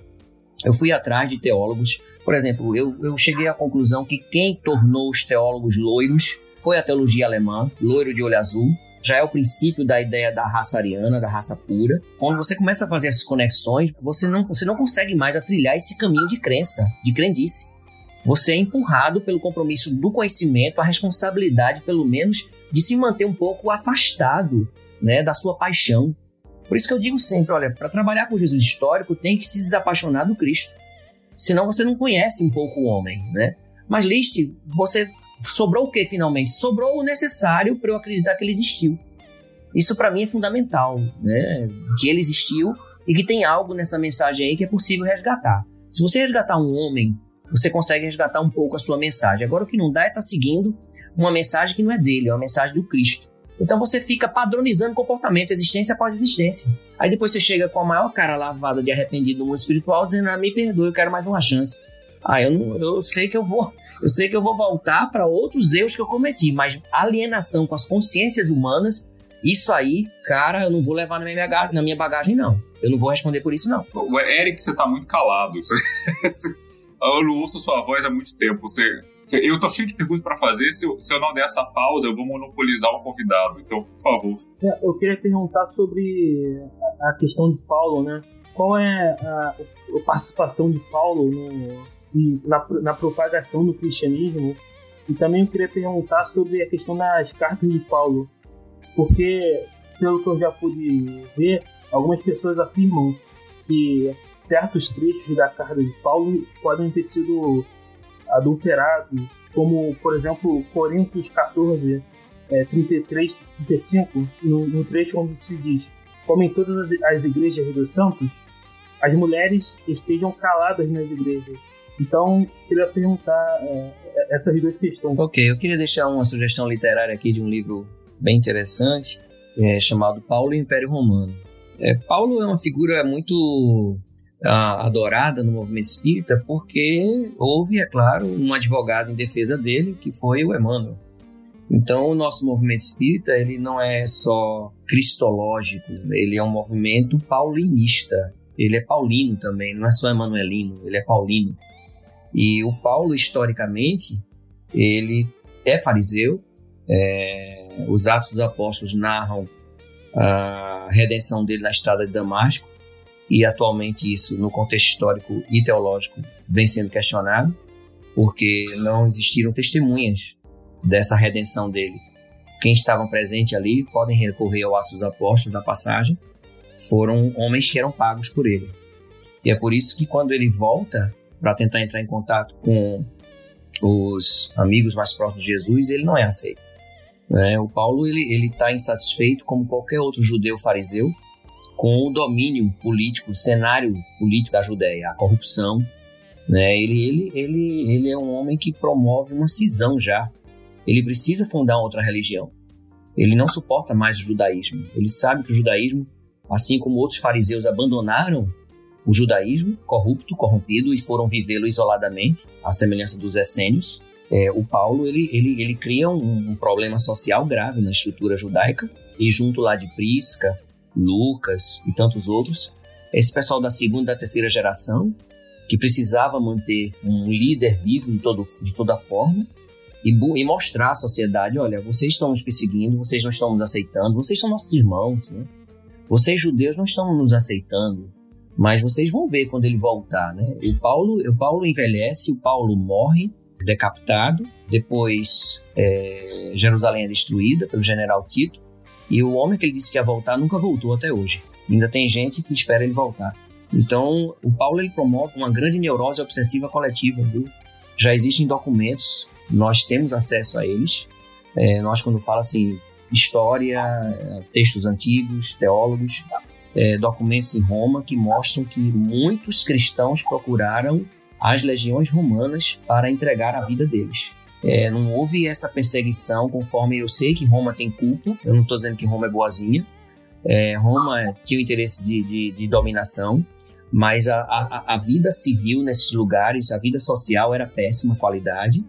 eu fui atrás de teólogos. Por exemplo, eu, eu cheguei à conclusão que quem tornou os teólogos loiros foi a teologia alemã, loiro de olho azul. Já é o princípio da ideia da raça ariana, da raça pura. Quando você começa a fazer essas conexões, você não, você não consegue mais trilhar esse caminho de crença, de crendice. Você é empurrado pelo compromisso do conhecimento, a responsabilidade, pelo menos, de se manter um pouco afastado né, da sua paixão. Por isso que eu digo sempre, olha, para trabalhar com Jesus histórico tem que se desapaixonar do Cristo. Senão você não conhece um pouco o homem, né? Mas List, você sobrou o que finalmente? Sobrou o necessário para eu acreditar que ele existiu. Isso para mim é fundamental, né? Que ele existiu e que tem algo nessa mensagem aí que é possível resgatar. Se você resgatar um homem, você consegue resgatar um pouco a sua mensagem. Agora o que não dá é estar tá seguindo uma mensagem que não é dele, é uma mensagem do Cristo. Então você fica padronizando comportamento, existência após existência. Aí depois você chega com a maior cara lavada de arrependido no mundo espiritual, dizendo: ah, me perdoe, eu quero mais uma chance. Ah, eu, não, eu sei que eu vou, eu sei que eu vou voltar para outros erros que eu cometi, mas alienação com as consciências humanas, isso aí, cara, eu não vou levar na minha, bagagem, na minha bagagem, não. Eu não vou responder por isso, não. O Eric, você tá muito calado. eu não ouço sua voz há muito tempo. Você, eu tô cheio de perguntas para fazer. Se eu, se eu não der essa pausa, eu vou monopolizar o convidado. Então, por favor. É, eu queria perguntar sobre a questão de Paulo, né? Qual é a, a participação de Paulo no, na, na propagação do cristianismo? E também eu queria perguntar sobre a questão das cartas de Paulo. Porque, pelo que eu já pude ver, algumas pessoas afirmam que certos trechos da carta de Paulo podem ter sido adulterados, como, por exemplo, Coríntios 14, é, 33, 35, no, no trecho onde se diz: Como em todas as, as igrejas dos santos, as mulheres estejam caladas nas igrejas. Então, queria perguntar é, essas duas questões. Ok, eu queria deixar uma sugestão literária aqui de um livro bem interessante, é, chamado Paulo e o Império Romano. É, Paulo é uma figura muito adorada no movimento espírita porque houve, é claro, um advogado em defesa dele, que foi o Emmanuel. Então, o nosso movimento espírita ele não é só cristológico, ele é um movimento paulinista. Ele é paulino também, não é só emanuelino, ele é paulino. E o Paulo, historicamente, ele é fariseu. É, os Atos dos Apóstolos narram a redenção dele na estrada de Damasco e atualmente isso, no contexto histórico e teológico, vem sendo questionado, porque não existiram testemunhas dessa redenção dele. Quem estavam presentes ali podem recorrer ao Atos dos Apóstolos da passagem, foram homens que eram pagos por ele. E é por isso que quando ele volta para tentar entrar em contato com os amigos mais próximos de Jesus, ele não é aceito. É, o Paulo ele está insatisfeito, como qualquer outro judeu fariseu, com o domínio político, o cenário político da Judéia, a corrupção. Né? Ele, ele, ele, ele é um homem que promove uma cisão já. Ele precisa fundar outra religião. Ele não suporta mais o judaísmo. Ele sabe que o judaísmo, assim como outros fariseus abandonaram o judaísmo corrupto, corrompido e foram vivê-lo isoladamente, à semelhança dos essênios, é, o Paulo ele, ele, ele cria um, um, problema social grave na estrutura judaica e junto lá de Prisca, Lucas e tantos outros, esse pessoal da segunda e da terceira geração, que precisava manter um líder vivo de, todo, de toda forma e, e mostrar à sociedade: olha, vocês estão nos perseguindo, vocês não estão nos aceitando, vocês são nossos irmãos, né? vocês judeus não estão nos aceitando, mas vocês vão ver quando ele voltar. Né? O, Paulo, o Paulo envelhece, o Paulo morre decapitado, depois é, Jerusalém é destruída pelo general Tito, e o homem que ele disse que ia voltar nunca voltou até hoje. Ainda tem gente que espera ele voltar. Então, o Paulo ele promove uma grande neurose obsessiva coletiva. Viu? Já existem documentos, nós temos acesso a eles. É, nós, quando fala assim, história, textos antigos, teólogos, é, documentos em Roma que mostram que muitos cristãos procuraram as legiões romanas para entregar a vida deles. É, não houve essa perseguição, conforme eu sei que Roma tem culpa, eu não estou dizendo que Roma é boazinha. É, Roma tinha o interesse de, de, de dominação, mas a, a, a, vida civil nesses lugares, a vida social era péssima qualidade.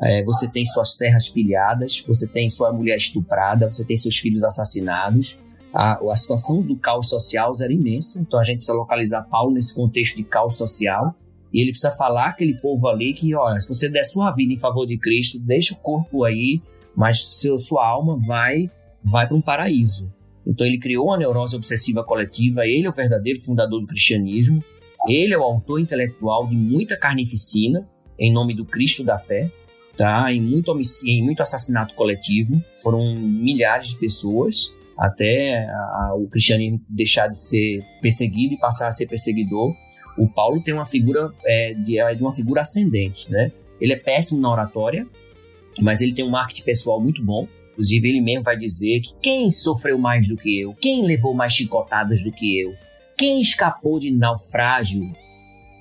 É, você tem suas terras pilhadas, você tem sua mulher estuprada, você tem seus filhos assassinados. A, a situação do caos social era imensa, então a gente precisa localizar Paulo nesse contexto de caos social. E ele precisa falar aquele povo ali que, olha, se você der sua vida em favor de Cristo, deixa o corpo aí, mas seu, sua alma vai vai para um paraíso. Então ele criou uma neurose obsessiva coletiva, ele é o verdadeiro fundador do cristianismo, ele é o autor intelectual de muita carnificina em nome do Cristo da fé, tá? Em muito em muito assassinato coletivo, foram milhares de pessoas até a, a, o cristianismo deixar de ser perseguido e passar a ser perseguidor o Paulo tem uma figura é, de, é de uma figura ascendente, né? Ele é péssimo na oratória, mas ele tem um marketing pessoal muito bom. Inclusive, ele mesmo vai dizer que quem sofreu mais do que eu, quem levou mais chicotadas do que eu, quem escapou de naufrágio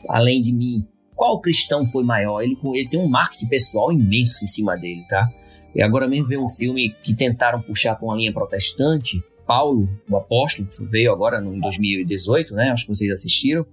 além de mim, qual cristão foi maior? Ele, ele tem um marketing pessoal imenso em cima dele, tá? E agora mesmo ver um filme que tentaram puxar com a linha protestante, Paulo, o apóstolo, que veio agora em 2018, né? Acho que vocês assistiram.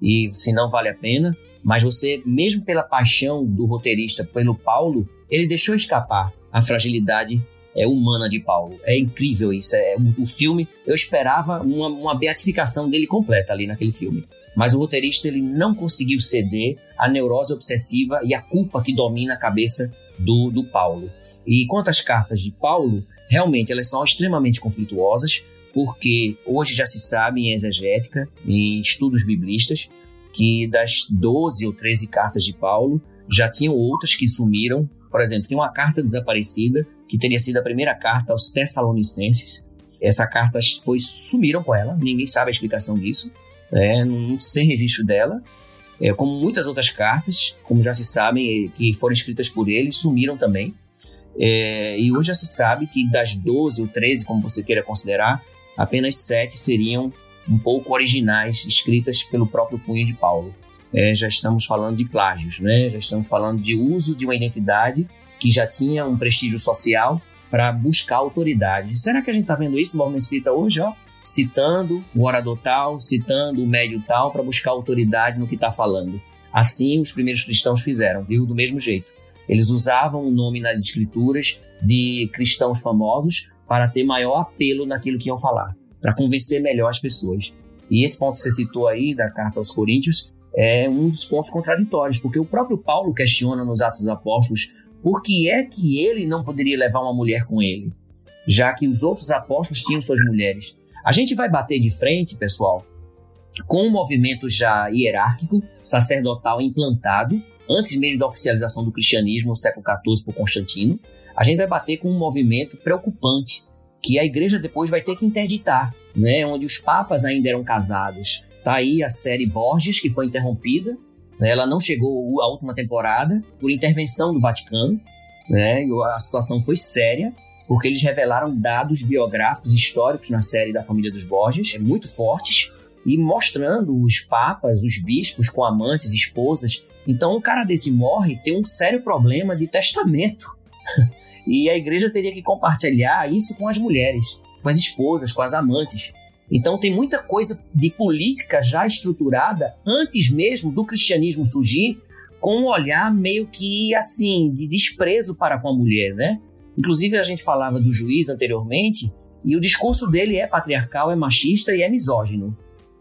E se não vale a pena. Mas você, mesmo pela paixão do roteirista pelo Paulo, ele deixou escapar a fragilidade é, humana de Paulo. É incrível isso. É, o, o filme, eu esperava uma, uma beatificação dele completa ali naquele filme. Mas o roteirista ele não conseguiu ceder à neurose obsessiva e à culpa que domina a cabeça do, do Paulo. E quanto às cartas de Paulo, realmente elas são extremamente conflituosas, porque hoje já se sabe em exegética, em estudos biblistas, que das 12 ou 13 cartas de Paulo, já tinham outras que sumiram. Por exemplo, tem uma carta desaparecida, que teria sido a primeira carta aos Tessalonicenses. Essa carta foi sumiram com ela, ninguém sabe a explicação disso, é, não sem registro dela. É, como muitas outras cartas, como já se sabem, que foram escritas por ele, sumiram também. É, e hoje já se sabe que das 12 ou 13, como você queira considerar, apenas 7 seriam um pouco originais, escritas pelo próprio punho de Paulo. É, já estamos falando de plágios, né? já estamos falando de uso de uma identidade que já tinha um prestígio social para buscar autoridade. Será que a gente está vendo isso movimento espírita hoje? Ó? Citando o orador tal, citando o médio tal para buscar autoridade no que está falando. Assim os primeiros cristãos fizeram, viu? Do mesmo jeito. Eles usavam o nome nas escrituras de cristãos famosos para ter maior apelo naquilo que iam falar, para convencer melhor as pessoas. E esse ponto que você citou aí da carta aos Coríntios é um dos pontos contraditórios, porque o próprio Paulo questiona nos Atos dos Apóstolos por que é que ele não poderia levar uma mulher com ele, já que os outros apóstolos tinham suas mulheres. A gente vai bater de frente, pessoal, com um movimento já hierárquico, sacerdotal implantado, antes mesmo da oficialização do cristianismo no século XIV por Constantino, a gente vai bater com um movimento preocupante que a igreja depois vai ter que interditar, né? onde os papas ainda eram casados. Tá aí a série Borges, que foi interrompida, né? ela não chegou à última temporada por intervenção do Vaticano, né? a situação foi séria, porque eles revelaram dados biográficos históricos na série da família dos Borges, muito fortes, e mostrando os papas, os bispos com amantes, esposas, então, um cara desse morre tem um sério problema de testamento. e a igreja teria que compartilhar isso com as mulheres, com as esposas, com as amantes. Então, tem muita coisa de política já estruturada antes mesmo do cristianismo surgir, com um olhar meio que assim, de desprezo para com a mulher, né? Inclusive, a gente falava do juiz anteriormente, e o discurso dele é patriarcal, é machista e é misógino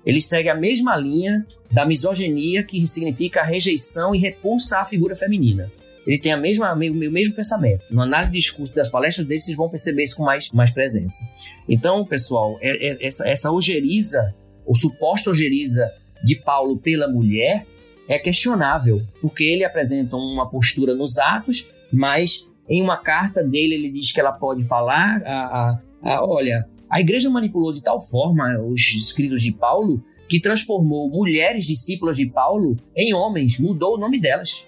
ele segue a mesma linha da misoginia, que significa rejeição e repulsa à figura feminina. Ele tem a mesma, o mesmo pensamento. No análise de discurso das palestras dele, vocês vão perceber isso com mais, mais presença. Então, pessoal, é, é, essa, essa ojeriza, ou suposta ojeriza de Paulo pela mulher, é questionável, porque ele apresenta uma postura nos atos, mas em uma carta dele ele diz que ela pode falar, a, a, a, olha, a igreja manipulou de tal forma os escritos de Paulo que transformou mulheres discípulas de Paulo em homens, mudou o nome delas.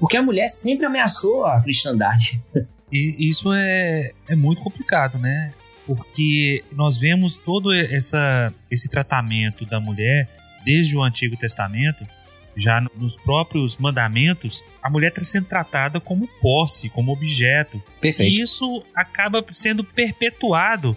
Porque a mulher sempre ameaçou a cristandade. E isso é, é muito complicado, né? Porque nós vemos todo essa, esse tratamento da mulher desde o Antigo Testamento, já nos próprios mandamentos, a mulher está sendo tratada como posse, como objeto. Perfeito. E isso acaba sendo perpetuado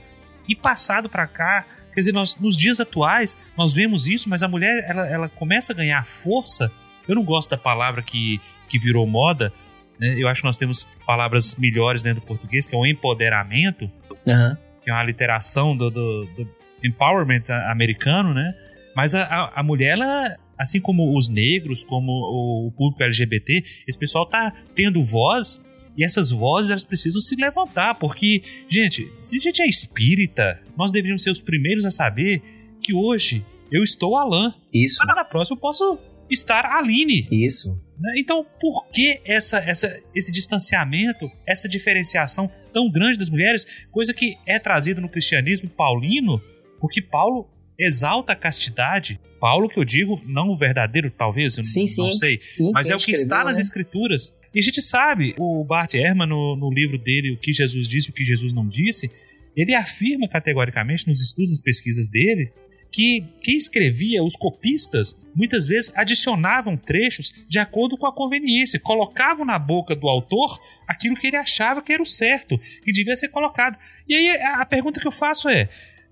e passado para cá. Quer dizer, nós, nos dias atuais, nós vemos isso, mas a mulher ela, ela começa a ganhar força. Eu não gosto da palavra que, que virou moda, né? Eu acho que nós temos palavras melhores dentro do português, que é o empoderamento, uhum. que é uma literação do, do, do empowerment americano, né? Mas a, a, a, mulher, ela, assim como os negros, como o, o público LGBT, esse pessoal tá tendo voz e essas vozes elas precisam se levantar, porque, gente, se a gente é espírita, nós deveríamos ser os primeiros a saber que hoje eu estou Alan. Isso. Mas na próxima eu posso estar Aline. Isso. Né? Então, por que essa, essa, esse distanciamento, essa diferenciação tão grande das mulheres, coisa que é trazida no cristianismo paulino, porque Paulo exalta a castidade. Paulo, que eu digo, não o verdadeiro, talvez, eu sim, não, sim. sei, sim, mas é o que está nas né? escrituras. E a gente sabe, o Bart Ehrman, no, no livro dele, O que Jesus disse e o que Jesus não disse, ele afirma categoricamente nos estudos, nas pesquisas dele, que quem escrevia, os copistas, muitas vezes adicionavam trechos de acordo com a conveniência, colocavam na boca do autor aquilo que ele achava que era o certo, que devia ser colocado. E aí a pergunta que eu faço é: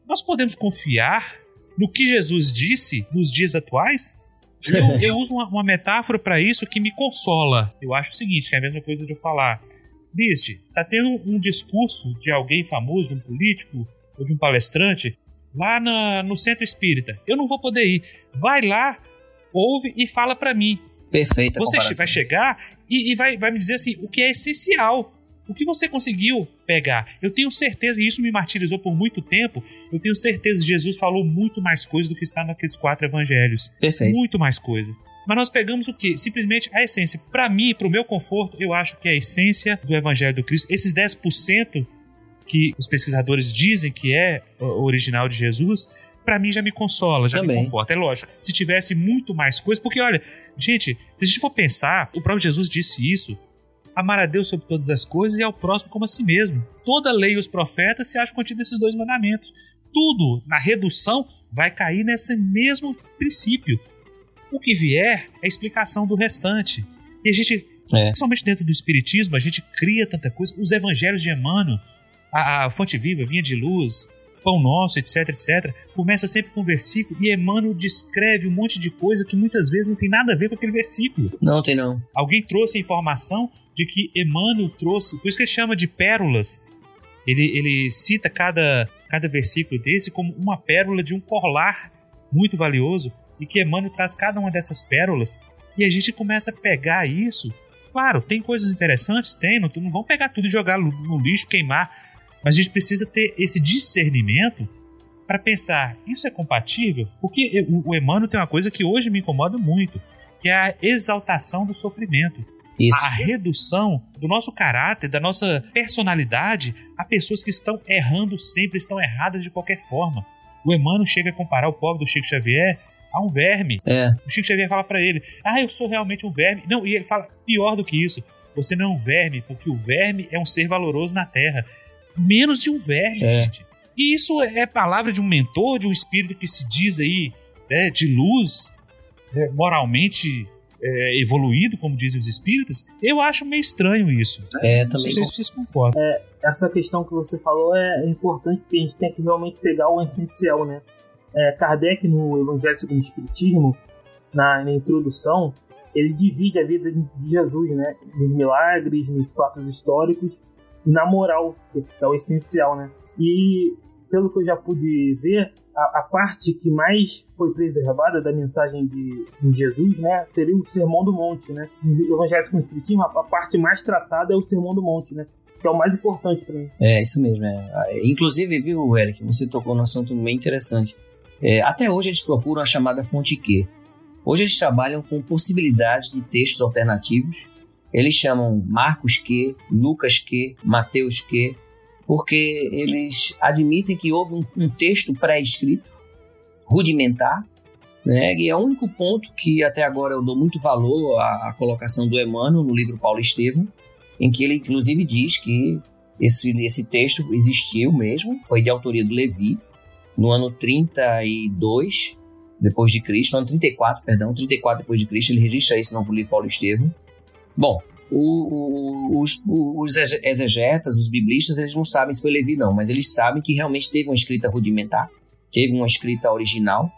nós podemos confiar no que Jesus disse nos dias atuais? Eu, eu uso uma, uma metáfora para isso que me consola. Eu acho o seguinte, que é a mesma coisa de eu falar, Liste, tá tendo um discurso de alguém famoso, de um político ou de um palestrante lá na, no centro espírita. Eu não vou poder ir. Vai lá, ouve e fala para mim. Perfeito. Você vai chegar e, e, vai, vai me dizer assim o que é essencial. O que você conseguiu pegar? Eu tenho certeza, e isso me martirizou por muito tempo, eu tenho certeza que Jesus falou muito mais coisas do que está naqueles quatro evangelhos. Perfeito. Muito mais coisas. Mas nós pegamos o que? Simplesmente a essência. Para mim, para o meu conforto, eu acho que é a essência do Evangelho do Cristo, esses 10% que os pesquisadores dizem que é original de Jesus, para mim já me consola, já Também. me conforta. É lógico. Se tivesse muito mais coisa, porque olha, gente, se a gente for pensar, o próprio Jesus disse isso. Amar a Deus sobre todas as coisas e ao próximo como a si mesmo. Toda lei e os profetas se acham contidos nesses dois mandamentos. Tudo na redução vai cair nesse mesmo princípio. O que vier é a explicação do restante. E a gente, é. principalmente dentro do Espiritismo, a gente cria tanta coisa. Os evangelhos de Emmanuel, a, a fonte viva, vinha de luz, pão nosso, etc, etc, começa sempre com um versículo e Emmanuel descreve um monte de coisa que muitas vezes não tem nada a ver com aquele versículo. Não tem não. Alguém trouxe a informação de que Emmanuel trouxe, por isso que ele chama de pérolas. Ele, ele cita cada, cada versículo desse como uma pérola de um colar muito valioso e que Emmanuel traz cada uma dessas pérolas e a gente começa a pegar isso. Claro, tem coisas interessantes, tem, não, não vão pegar tudo e jogar no lixo, queimar, mas a gente precisa ter esse discernimento para pensar, isso é compatível? Porque o, o Emmanuel tem uma coisa que hoje me incomoda muito, que é a exaltação do sofrimento. Isso. A redução do nosso caráter, da nossa personalidade a pessoas que estão errando sempre, estão erradas de qualquer forma. O Emmanuel chega a comparar o pobre do Chico Xavier a um verme. É. O Chico Xavier fala para ele: Ah, eu sou realmente um verme. Não, e ele fala: pior do que isso. Você não é um verme, porque o verme é um ser valoroso na Terra. Menos de um verme, é. gente. E isso é palavra de um mentor, de um espírito que se diz aí, né, de luz, né, moralmente é, evoluído, como dizem os espíritos. Eu acho meio estranho isso. É, também. Não sei se vocês concordam. É, essa questão que você falou é importante, porque a gente tem que realmente pegar o essencial, né? é, Kardec, no Evangelho segundo o Espiritismo, na, na, introdução, ele divide a vida de Jesus, né? Nos milagres, nos fatos históricos e na moral, que é o essencial, né? E, pelo que eu já pude ver, a, a parte que mais foi preservada da mensagem de, de, Jesus, né? Seria o Sermão do Monte, né? No Evangelho o Espiritismo, a, a parte mais tratada é o Sermão do Monte, né? que é o mais importante para mim. É, isso mesmo. É. Inclusive, viu, Eric, você tocou num assunto bem interessante. É, até hoje eles procuram a chamada fonte Q. Hoje eles trabalham com possibilidades de textos alternativos. Eles chamam Marcos Q, Lucas Q, Mateus Q, porque eles admitem que houve um, um texto pré-escrito, rudimentar, né? E é o único ponto que até agora eu dou muito valor à, à colocação do Emmanuel no livro Paulo Estevam, em que ele inclusive diz que esse, esse texto existiu mesmo, foi de autoria do Levi, no ano 32 depois de Cristo, ano 34, perdão, 34 depois de Cristo, ele registra isso no livro Paulo Estevam. Bom, o, o, os, os exegetas, os biblistas, eles não sabem se foi Levi não, mas eles sabem que realmente teve uma escrita rudimentar, teve uma escrita original,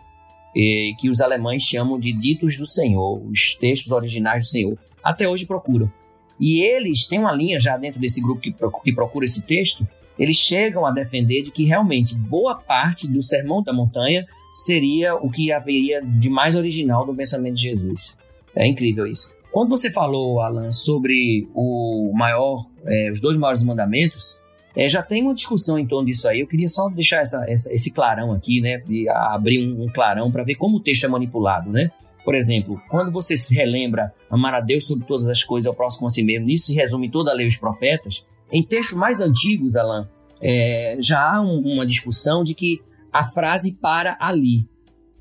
que os alemães chamam de ditos do Senhor, os textos originais do Senhor. Até hoje procuram. E eles têm uma linha já dentro desse grupo que, que procura esse texto, eles chegam a defender de que realmente boa parte do Sermão da Montanha seria o que haveria de mais original do pensamento de Jesus. É incrível isso. Quando você falou, Alan, sobre o maior, é, os dois maiores mandamentos, é, já tem uma discussão em torno disso aí. Eu queria só deixar essa, essa, esse clarão aqui, né? E abrir um, um clarão para ver como o texto é manipulado, né? Por exemplo, quando você se relembra amar a Deus sobre todas as coisas, ao próximo a si mesmo, nisso se resume toda a lei e os profetas. Em textos mais antigos, Alain, é, já há um, uma discussão de que a frase para ali,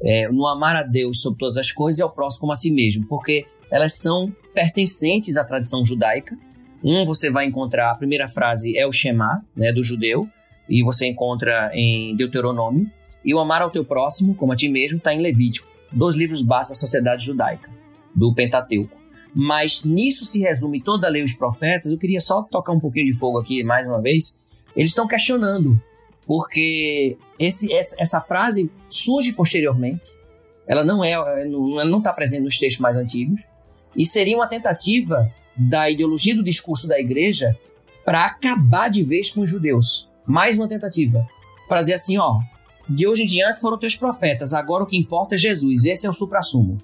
é, no amar a Deus sobre todas as coisas e ao próximo a si mesmo, porque elas são pertencentes à tradição judaica. Um, você vai encontrar, a primeira frase é o Shema, né, do judeu, e você encontra em Deuteronômio. E o amar ao teu próximo, como a ti mesmo, está em Levítico, dois livros básicos da sociedade judaica, do Pentateuco. Mas nisso se resume toda a lei e os profetas. Eu queria só tocar um pouquinho de fogo aqui mais uma vez. Eles estão questionando, porque esse, essa frase surge posteriormente. Ela não é, não está presente nos textos mais antigos e seria uma tentativa da ideologia do discurso da igreja para acabar de vez com os judeus. Mais uma tentativa. Para dizer assim, ó, de hoje em diante foram teus profetas, agora o que importa é Jesus, esse é o supra-sumo.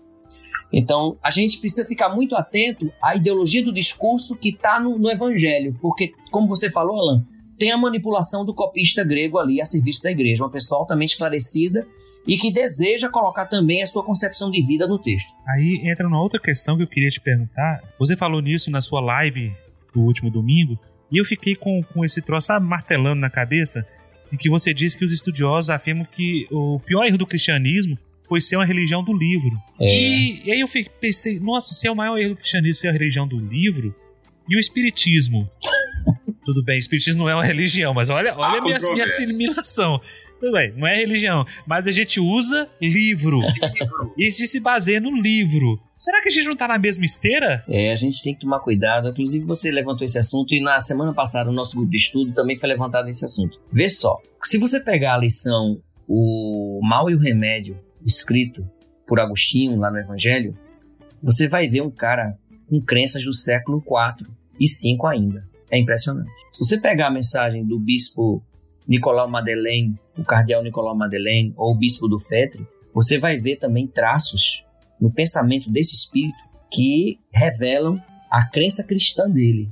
Então, a gente precisa ficar muito atento à ideologia do discurso que está no, no, evangelho, porque, como você falou, Alan, tem a manipulação do copista grego ali a serviço da igreja, uma pessoa altamente esclarecida e que deseja colocar também a sua concepção de vida no texto. Aí entra uma outra questão que eu queria te perguntar. Você falou nisso na sua live do último domingo, e eu fiquei com, com esse troço sabe, martelando na cabeça, em que você disse que os estudiosos afirmam que o pior erro do cristianismo foi ser uma religião do livro. É. E, e, aí eu pensei, nossa, se é o maior erro do cristianismo ser a religião do livro, e o espiritismo? Tudo bem, espiritismo não é uma religião, mas olha, olha a minha, minha assimilação. Tudo bem, não é religião. Mas a gente usa livro. e a gente se baseia no livro. Será que a gente não tá na mesma esteira? É, a gente tem que tomar cuidado. Inclusive, você levantou esse assunto e na semana passada o nosso grupo de estudo também foi levantado esse assunto. Vê só, se você pegar a lição O Mal e o Remédio, escrito por Agostinho lá no Evangelho, você vai ver um cara com crenças do século IV e V ainda. É impressionante. Se você pegar a mensagem do bispo Nicolau Madeleine, o cardeal Nicolau Madeleine, ou o bispo do Fetre, você vai ver também traços no pensamento desse espírito que revelam a crença cristã dele,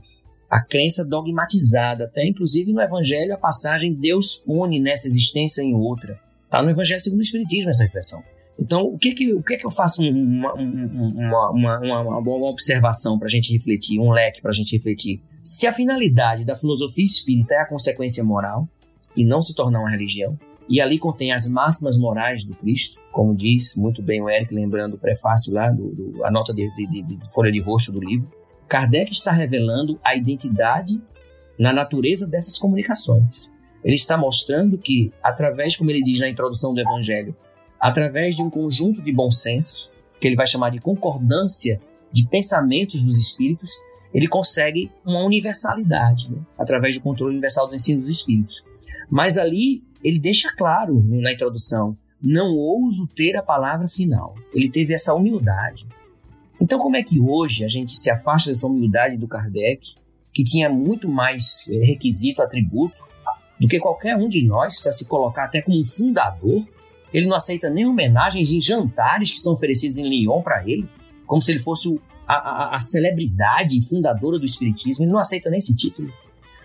a crença dogmatizada, até inclusive no Evangelho a passagem Deus une nessa existência em outra. Está no Evangelho segundo o Espiritismo essa expressão. Então, o que que, o que, que eu faço uma, uma, uma, uma, uma observação para a gente refletir, um leque para a gente refletir? Se a finalidade da filosofia espírita é a consequência moral, e não se tornar uma religião. E ali contém as máximas morais do Cristo, como diz muito bem o Eric, lembrando o prefácio lá, do, do a nota de, de, de, folha de rosto do livro. Kardec está revelando a identidade na natureza dessas comunicações. Ele está mostrando que, através, como ele diz na introdução do Evangelho, através de um conjunto de bom senso, que ele vai chamar de concordância de pensamentos dos espíritos, ele consegue uma universalidade, né? através do controle universal dos ensinos dos espíritos. Mas ali ele deixa claro na introdução: não ouso ter a palavra final. Ele teve essa humildade. Então, como é que hoje a gente se afasta dessa humildade do Kardec, que tinha muito mais eh, requisito, atributo, do que qualquer um de nós para se colocar até como um fundador? Ele não aceita nem homenagens em jantares que são oferecidos em Lyon para ele, como se ele fosse a, a, a celebridade fundadora do Espiritismo. Ele não aceita nem esse título.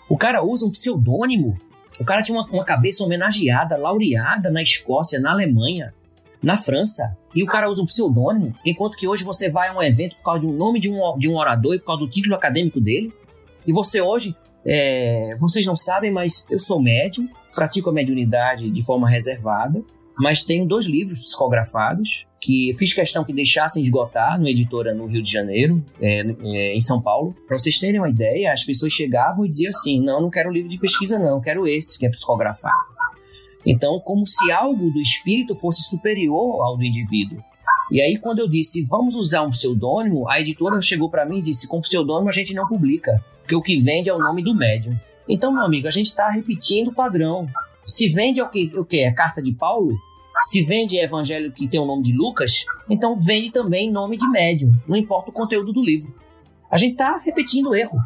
O cara usa um pseudônimo o cara tinha uma, uma cabeça homenageada, laureada na Escócia, na Alemanha, na França. E o cara usa um pseudônimo, enquanto que hoje você vai a um evento por causa de um nome de um, de um orador e por causa do título acadêmico dele. E você hoje, é, vocês não sabem, mas eu sou médium, pratico a mediunidade de forma reservada, mas tenho dois livros psicografados que fiz questão que deixassem esgotar no editora no Rio de Janeiro, é, é, em São Paulo. Para vocês terem uma ideia, as pessoas chegavam e diziam assim: não, não quero livro de pesquisa, não, quero esse que é psicografado. Então, como se algo do espírito fosse superior ao do indivíduo. E aí, quando eu disse, vamos usar um pseudônimo, a editora chegou para mim e disse: com pseudônimo a gente não publica, porque o que vende é o nome do médium. Então, meu amigo, a gente está repetindo o padrão. Se vende o que, o que? A carta de Paulo? Se vende evangelho que tem o nome de Lucas, então vende também nome de médium, não importa o conteúdo do livro. A gente está repetindo o erro.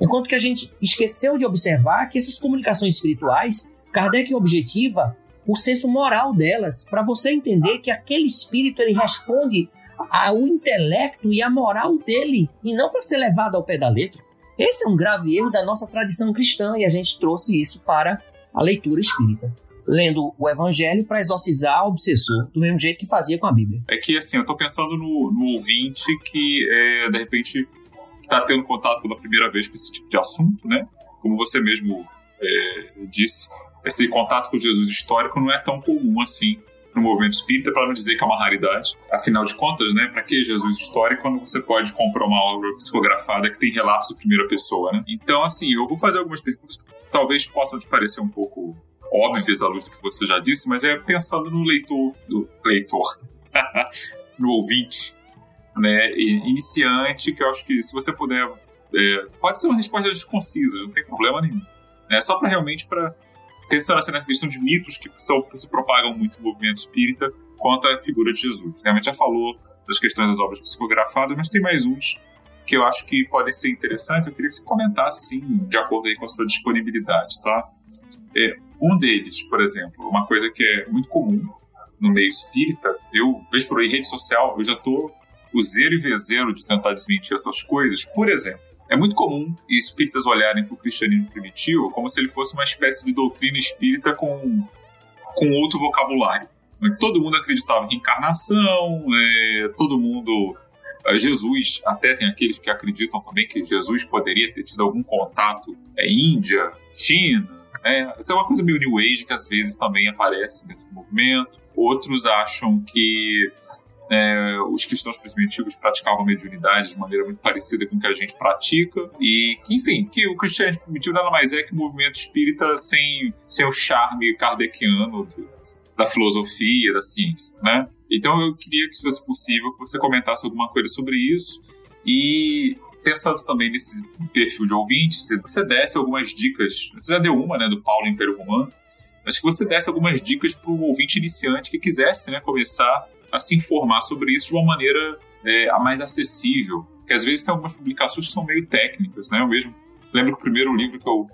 Enquanto que a gente esqueceu de observar que essas comunicações espirituais, Kardec objetiva o senso moral delas, para você entender que aquele espírito ele responde ao intelecto e à moral dele, e não para ser levado ao pé da letra. Esse é um grave erro da nossa tradição cristã e a gente trouxe isso para a leitura espírita lendo o evangelho para exorcizar o obsessor, do mesmo jeito que fazia com a Bíblia. É que, assim, eu estou pensando no, no, ouvinte que, é, de repente, está tendo contato pela primeira vez com esse tipo de assunto, né? Como você mesmo é, disse, esse contato com Jesus histórico não é tão comum assim no movimento espírita, para não dizer que é uma raridade. Afinal de contas, né, para que Jesus histórico quando você pode comprar uma obra psicografada que tem relatos de primeira pessoa, né? Então, assim, eu vou fazer algumas perguntas que talvez possam te parecer um pouco óbvias à luz do que você já disse, mas é pensando no leitor, do leitor, no ouvinte, né, iniciante, que eu acho que se você puder, é, pode ser uma resposta desconcisa, não tem problema nenhum. É só para realmente para pensando assim na questão de mitos que são, se propagam muito no movimento espírita quanto à figura de Jesus. Realmente já falou das questões das obras psicografadas, mas tem mais uns que eu acho que podem ser interessantes. Eu queria que você comentasse, assim, de acordo aí com a sua disponibilidade, tá? É, um deles, por exemplo, uma coisa que é muito comum no meio espírita, eu vejo por aí rede social, eu já tô o zero e vezeiro de tentar desmentir essas coisas. Por exemplo, é muito comum espíritas olharem para o cristianismo primitivo como se ele fosse uma espécie de doutrina espírita com, com outro vocabulário. Todo mundo acreditava em reencarnação, é, todo mundo. É, Jesus, até tem aqueles que acreditam também que Jesus poderia ter tido algum contato é, Índia, China. Né? Isso é uma coisa meio New Age que às vezes também aparece dentro do movimento. Outros acham que é, os cristãos primitivos praticavam mediunidade de maneira muito parecida com o que a gente pratica e enfim, que o cristianismo primitivo nada mais é que o movimento espírita sem, sem o charme kardeciano da filosofia, da ciência, né? Então eu queria que, se fosse possível, que você comentasse alguma coisa sobre isso e pensando também nesse perfil de ouvinte, se você desse algumas dicas, você já deu uma, né, do Paulo Império Romano, mas que você desse algumas dicas para o ouvinte iniciante que quisesse, né, começar a se informar sobre isso de uma maneira é, mais acessível. Que às vezes tem algumas publicações que são meio técnicas, né? Eu mesmo lembro que o primeiro livro que eu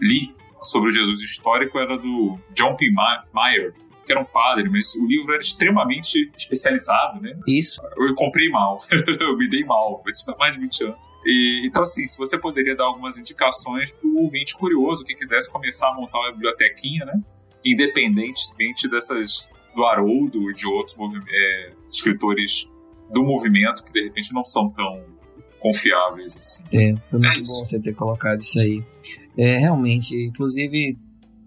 li sobre o Jesus histórico era do John P. Meyer, que era um padre, mas o livro era extremamente especializado, né? Isso. Eu comprei mal, eu me dei mal, mas isso faz mais de 20 anos. E, então, assim, se você poderia dar algumas indicações para o ouvinte curioso que quisesse começar a montar uma bibliotequinha, né? Independentemente dessas do Haroldo e de outros é, escritores do movimento que de repente não são tão confiáveis assim. É, foi muito é bom você ter colocado isso aí. É, realmente, inclusive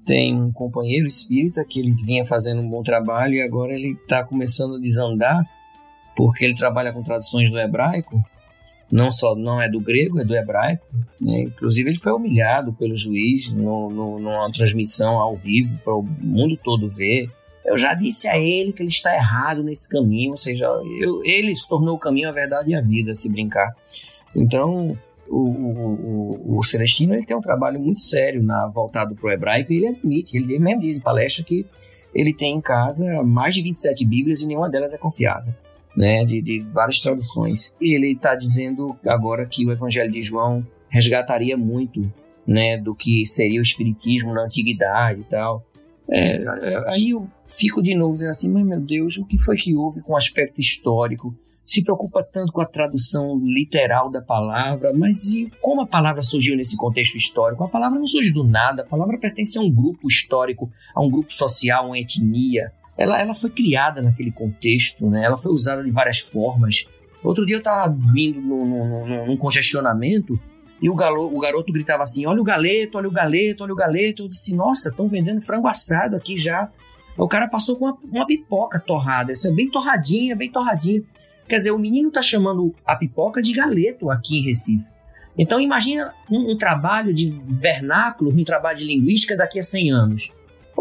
tem um companheiro espírita que ele vinha fazendo um bom trabalho e agora ele está começando a desandar porque ele trabalha com traduções do hebraico, não só não é do grego, é do hebraico. Né? Inclusive ele foi humilhado pelo juiz no, no, numa transmissão ao vivo para o mundo todo ver. Eu já disse a ele que ele está errado nesse caminho, ou seja, eu, ele se tornou o caminho, a verdade e a vida, se brincar. Então, o, o, o, Celestino ele tem um trabalho muito sério na, voltado para o hebraico e ele admite, ele mesmo diz em palestra que ele tem em casa mais de 27 Bíblias e nenhuma delas é confiável. Né, de, de várias traduções. E ele está dizendo agora que o Evangelho de João resgataria muito né, do que seria o Espiritismo na antiguidade e tal. É, aí eu fico de novo dizendo assim, mas meu Deus, o que foi que houve com o aspecto histórico? Se preocupa tanto com a tradução literal da palavra, mas e como a palavra surgiu nesse contexto histórico? A palavra não surge do nada, a palavra pertence a um grupo histórico, a um grupo social, uma etnia. Ela, ela foi criada naquele contexto, né? ela foi usada de várias formas. Outro dia eu estava vindo num, num, num congestionamento e o, galo, o garoto gritava assim: Olha o galeto, olha o galeto, olha o galeto. Eu disse: Nossa, estão vendendo frango assado aqui já. O cara passou com uma, uma pipoca torrada, assim, bem torradinha, bem torradinha. Quer dizer, o menino tá chamando a pipoca de galeto aqui em Recife. Então imagina um, um, trabalho de vernáculo, um trabalho de linguística daqui a 100 anos.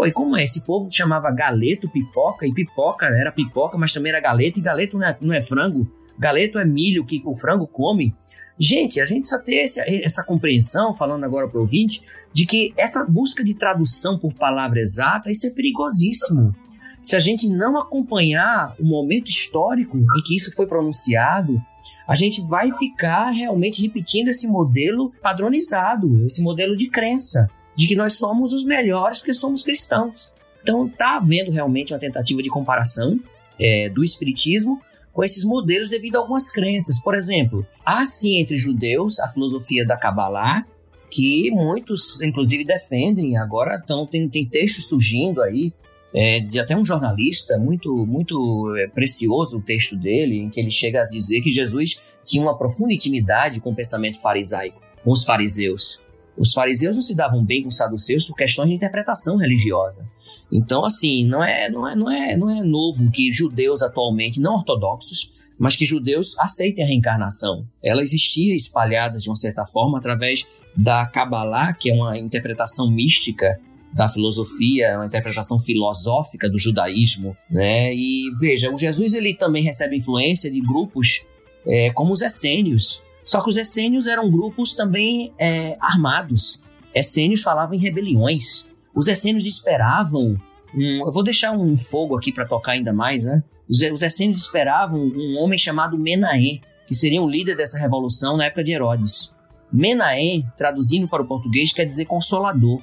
Pô, e como é? Esse povo chamava galeto pipoca, e pipoca era pipoca, mas também era galeto, e galeto não é, não é frango. Galeto é milho que o frango come. Gente, a gente precisa ter essa, essa compreensão, falando agora para o ouvinte, de que essa busca de tradução por palavra exata, isso é perigosíssimo. Se a gente não acompanhar o momento histórico em que isso foi pronunciado, a gente vai ficar realmente repetindo esse modelo padronizado, esse modelo de crença, de que nós somos os melhores porque somos cristãos. Então está havendo realmente uma tentativa de comparação é, do espiritismo com esses modelos devido a algumas crenças. Por exemplo, há sim entre judeus a filosofia da Kabbalah, que muitos, inclusive, defendem. Agora tão, tem, tem textos surgindo aí, é, de até um jornalista, muito, muito é, precioso o texto dele, em que ele chega a dizer que Jesus tinha uma profunda intimidade com o pensamento farisaico, com os fariseus. Os fariseus não se davam bem com os saduceus por questões de interpretação religiosa. Então, assim, não é, não é, não é, não é novo que judeus atualmente, não ortodoxos, mas que judeus aceitem a reencarnação. Ela existia espalhada de uma certa forma através da Kabbalah, que é uma interpretação mística da filosofia, uma interpretação filosófica do judaísmo, né? E veja, o Jesus ele também recebe influência de grupos é, como os essênios. Só que os essênios eram grupos também é, armados. Essênios falavam em rebeliões. Os essênios esperavam um, eu vou deixar um fogo aqui para tocar ainda mais, né? Os, os essênios esperavam um homem chamado Menahem, que seria o líder dessa revolução na época de Herodes. Menahem, traduzindo para o português, quer dizer consolador.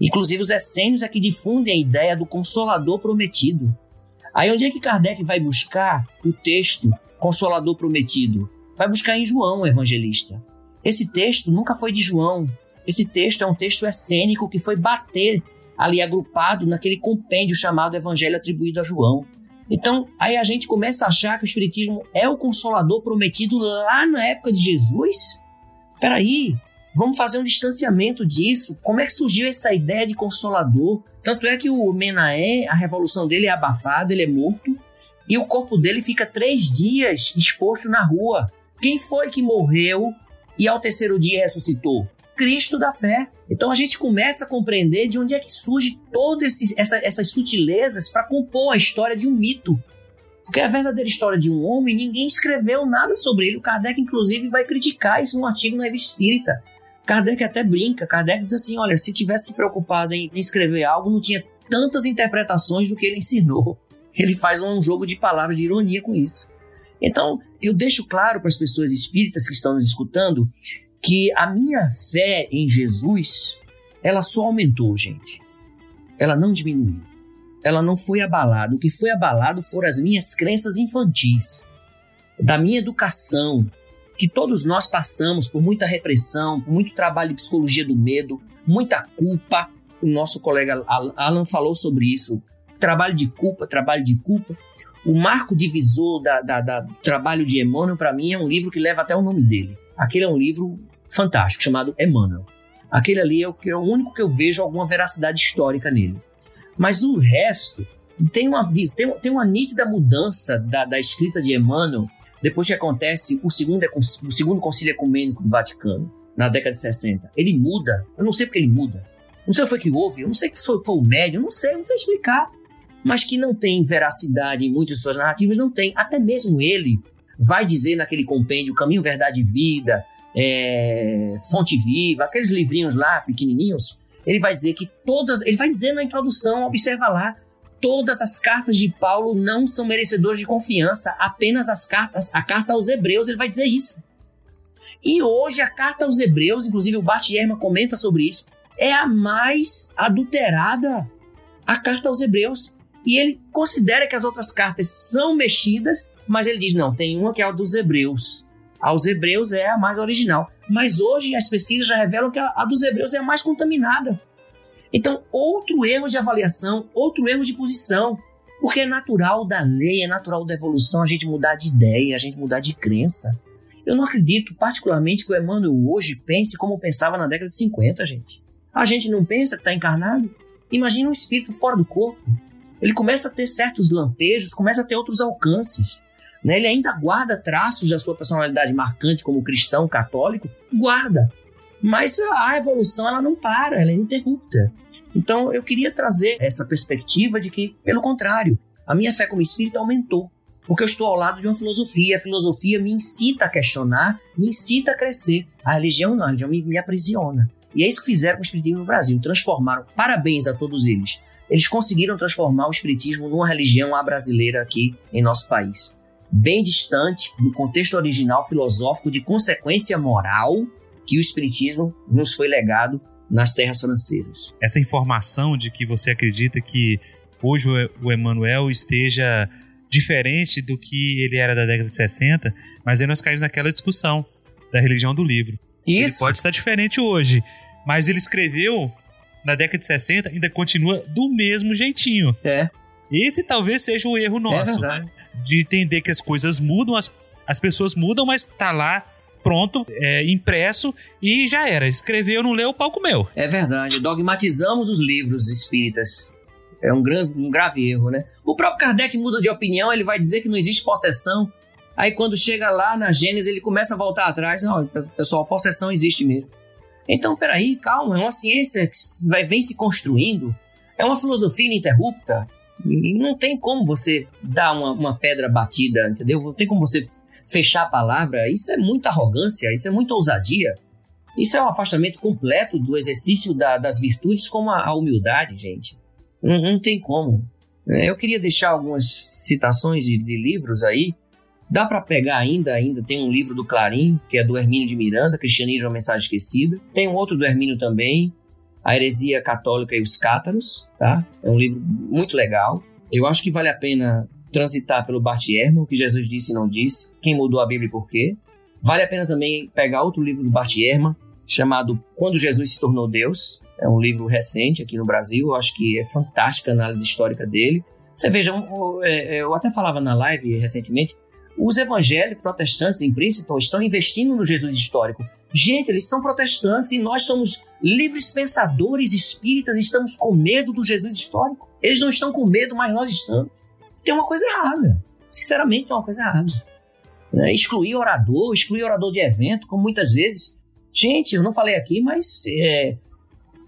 Inclusive, os essênios é que difundem a ideia do consolador prometido. Aí, onde é que Kardec vai buscar o texto Consolador Prometido? Vai buscar em João, o evangelista. Esse texto nunca foi de João. Esse texto é um texto essênico que foi bater ali agrupado naquele compêndio chamado Evangelho atribuído a João. Então, aí a gente começa a achar que o Espiritismo é o consolador prometido lá na época de Jesus? Peraí, vamos fazer um distanciamento disso. Como é que surgiu essa ideia de consolador? Tanto é que o Menaé, a revolução dele é abafada, ele é morto, e o corpo dele fica três dias exposto na rua. Quem foi que morreu e ao terceiro dia ressuscitou? Cristo da fé. Então a gente começa a compreender de onde é que surge todas essa, essas sutilezas para compor a história de um mito. Porque a verdadeira história de um homem, ninguém escreveu nada sobre ele. O Kardec, inclusive, vai criticar isso num artigo na Revista Espírita. Kardec até brinca. Kardec diz assim: olha, se tivesse se preocupado em escrever algo, não tinha tantas interpretações do que ele ensinou. Ele faz um jogo de palavras de ironia com isso. Então, eu deixo claro para as pessoas espíritas que estão nos escutando que a minha fé em Jesus, ela só aumentou, gente. Ela não diminuiu. Ela não foi abalada. O que foi abalado foram as minhas crenças infantis, da minha educação, que todos nós passamos por muita repressão, por muito trabalho de psicologia do medo, muita culpa. O nosso colega Alan falou sobre isso. Trabalho de culpa, trabalho de culpa. O marco divisor da, da, da trabalho de Emmanuel, para mim, é um livro que leva até o nome dele. Aquele é um livro fantástico chamado Emmanuel. Aquele ali é o, é o único que eu vejo alguma veracidade histórica nele. Mas o resto tem uma, tem, tem uma nítida mudança da, da escrita de Emmanuel depois que acontece o segundo, o segundo concílio ecumênico do Vaticano, na década de 60. Ele muda, eu não sei porque ele muda. Não sei o que foi que houve, eu não sei que foi, foi o médio, eu não sei, não sei explicar. Mas que não tem veracidade em muitas de suas narrativas, não tem. Até mesmo ele vai dizer naquele compêndio Caminho, Verdade e Vida, é, Fonte Viva, aqueles livrinhos lá pequenininhos, ele vai dizer que todas, ele vai dizer na introdução, observa lá, todas as cartas de Paulo não são merecedoras de confiança, apenas as cartas, a carta aos Hebreus, ele vai dizer isso. E hoje a carta aos Hebreus, inclusive o Bart Ehrman comenta sobre isso, é a mais adulterada, a carta aos Hebreus. E ele considera que as outras cartas são mexidas, mas ele diz: não, tem uma que é a dos Hebreus aos hebreus é a mais original. Mas hoje as pesquisas já revelam que a, a dos hebreus é a mais contaminada. Então, outro erro de avaliação, outro erro de posição. Porque é natural da lei, é natural da evolução a gente mudar de ideia, a gente mudar de crença. Eu não acredito, particularmente, que o Emmanuel hoje pense como pensava na década de 50, gente. A gente não pensa que está encarnado? Imagina um espírito fora do corpo. Ele começa a ter certos lampejos, começa a ter outros alcances. Né? Ele ainda guarda traços da sua personalidade marcante como cristão católico, guarda. Mas a evolução ela não para, ela é interrupta. Então eu queria trazer essa perspectiva de que, pelo contrário, a minha fé como espírito aumentou. Porque eu estou ao lado de uma filosofia, a filosofia me incita a questionar, me incita a crescer. A religião não, a religião me, me aprisiona. E é isso que fizeram com o Espiritismo no Brasil. Transformaram, parabéns a todos eles. Eles conseguiram transformar o Espiritismo numa religião à brasileira aqui em nosso país bem distante do contexto original filosófico de consequência moral que o Espiritismo nos foi legado nas terras francesas. Essa informação de que você acredita que hoje o Emmanuel esteja diferente do que ele era da década de 60, mas aí nós caímos naquela discussão da religião do livro. Isso. Ele pode estar diferente hoje, mas ele escreveu na década de 60 ainda continua do mesmo jeitinho. É. Esse talvez seja o erro nosso. É verdade de entender que as coisas mudam, as, as pessoas mudam, mas tá lá pronto, é, impresso e já era. Escreveu, não leu, o palco meu. É verdade. Dogmatizamos os livros espíritas. É um, grande, um grave erro, né? O próprio Kardec muda de opinião, ele vai dizer que não existe possessão. Aí quando chega lá na Gênesis, ele começa a voltar atrás. Não, pessoal, possessão existe mesmo. Então, peraí, calma, é uma ciência que vai, vem se construindo, é uma filosofia ininterrupta. E não tem como você dar uma, uma pedra batida, entendeu? Não tem como você fechar a palavra. Isso é muita arrogância, isso é muita ousadia. Isso é um afastamento completo do exercício da, das virtudes como a, a humildade, gente. Não, não, tem como. É, eu queria deixar algumas citações de, de livros aí. Dá para pegar ainda, ainda tem um livro do Clarim, que é do Hermínio de Miranda, Cristianismo, uma mensagem esquecida. Tem um outro do Hermínio também, A Heresia Católica e os Cátaros, tá? É um livro muito legal. Eu acho que vale a pena transitar pelo Bart Ehrman, o que Jesus disse e não disse, quem mudou a Bíblia e por quê. Vale a pena também pegar outro livro do Bart Ehrman, chamado Quando Jesus se Tornou Deus. É um livro recente aqui no Brasil, eu acho que é fantástica a análise histórica dele. Você veja, é, é, eu até falava na live recentemente, os evangélicos protestantes em Princeton estão investindo no Jesus histórico. Gente, eles são protestantes e nós somos livres pensadores espíritas e estamos com medo do Jesus histórico. Eles não estão com medo, mas nós estamos. Tem uma coisa errada. Sinceramente, tem uma coisa errada. É, excluir orador, excluir orador de evento, como muitas vezes. Gente, eu não falei aqui, mas é,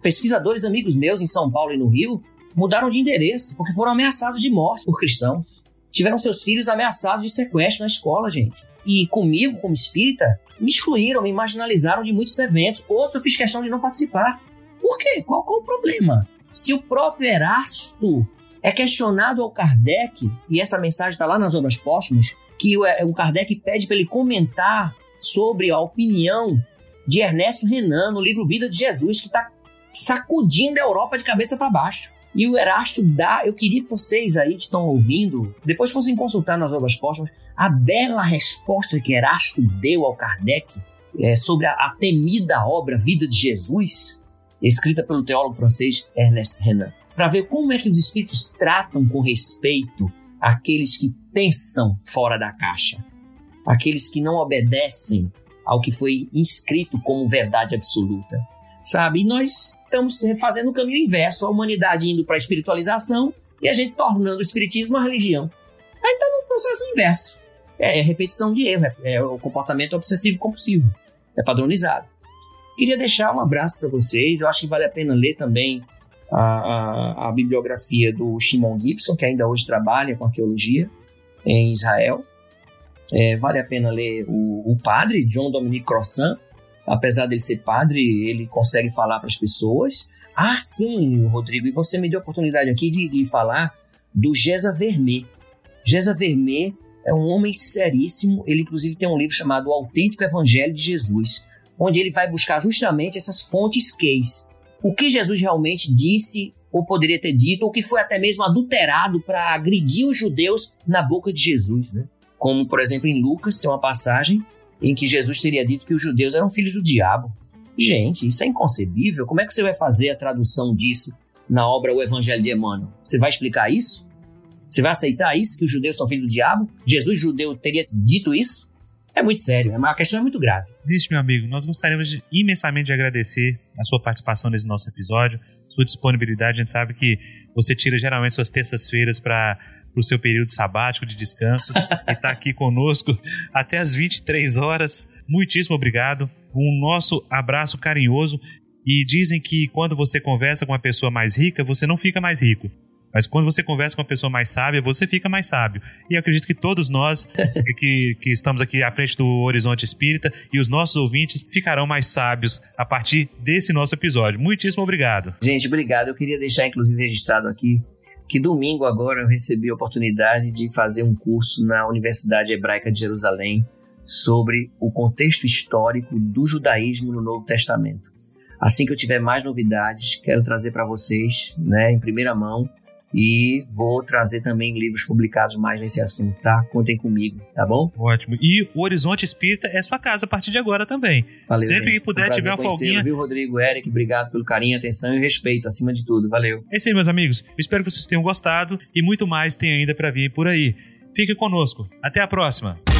pesquisadores amigos meus em São Paulo e no Rio mudaram de endereço porque foram ameaçados de morte por cristãos. Tiveram seus filhos ameaçados de sequestro na escola, gente. E comigo, como espírita, me excluíram, me marginalizaram de muitos eventos. Outros eu fiz questão de não participar. Por quê? Qual, qual o problema? Se o próprio Erasto é questionado ao Kardec, e essa mensagem está lá nas obras póstumas, que o, o Kardec pede para ele comentar sobre a opinião de Ernesto Renan no livro Vida de Jesus, que está sacudindo a Europa de cabeça para baixo. E o Erasto dá, eu queria que vocês aí que estão ouvindo, depois fossem consultar nas obras póstumas, a bela resposta que Erasto deu ao Kardec é, sobre a, a, temida obra Vida de Jesus, escrita pelo teólogo francês Ernest Renan, para ver como é que os espíritos tratam com respeito aqueles que pensam fora da caixa, aqueles que não obedecem ao que foi inscrito como verdade absoluta, sabe? E nós estamos fazendo o caminho inverso, a humanidade indo para a espiritualização e a gente tornando o espiritismo uma religião. Aí está no processo inverso. É, é, repetição de erro, é, é o comportamento obsessivo compulsivo, é padronizado. Queria deixar um abraço para vocês. Eu acho que vale a pena ler também a, a, a, bibliografia do Shimon Gibson, que ainda hoje trabalha com arqueologia em Israel. É, vale a pena ler o, o padre, John Dominique Crossan. Apesar dele ser padre, ele consegue falar para as pessoas. Ah, sim, Rodrigo, e você me deu a oportunidade aqui de, de falar do Gesa Vermet. Gesa Vermet é um homem seríssimo. Ele, inclusive, tem um livro chamado O Autêntico Evangelho de Jesus, onde ele vai buscar justamente essas fontes queis. O que Jesus realmente disse ou poderia ter dito, ou que foi até mesmo adulterado para agredir os judeus na boca de Jesus, né? Como, por exemplo, em Lucas tem uma passagem em que Jesus teria dito que os judeus eram filhos do diabo. Gente, isso é inconcebível. Como é que você vai fazer a tradução disso na obra O Evangelho de Emmanuel? Você vai explicar isso? Você vai aceitar isso, que os judeus são filhos do diabo? Jesus judeu teria dito isso? É muito sério, é a questão é muito grave. Vixe, meu amigo, nós gostaríamos de, imensamente de agradecer a sua participação nesse nosso episódio, sua disponibilidade. A gente sabe que você tira geralmente suas terças-feiras para o seu período sabático de descanso e está aqui conosco até as 23 horas. Muitíssimo obrigado. Um nosso abraço carinhoso. E dizem que quando você conversa com uma pessoa mais rica, você não fica mais rico. Mas quando você conversa com uma pessoa mais sábia, você fica mais sábio. E eu acredito que todos nós que, que estamos aqui à frente do Horizonte Espírita e os nossos ouvintes ficarão mais sábios a partir desse nosso episódio. Muitíssimo obrigado. Gente, obrigado. Eu queria deixar, inclusive, registrado aqui que domingo agora eu recebi a oportunidade de fazer um curso na Universidade Hebraica de Jerusalém sobre o contexto histórico do judaísmo no Novo Testamento. Assim que eu tiver mais novidades, quero trazer para vocês, né, em primeira mão, e vou trazer também livros publicados mais nesse assunto, tá? Contem comigo, tá bom? Ótimo. E o Horizonte Espírita é sua casa a partir de agora também. Valeu, Sempre gente. que puder, um tiver uma folguinha. Viu, Rodrigo, Eric, obrigado pelo carinho, atenção e respeito, acima de tudo. Valeu. É isso aí, meus amigos. Eu espero que vocês tenham gostado e muito mais tem ainda para vir por aí. Fique conosco. Até a próxima.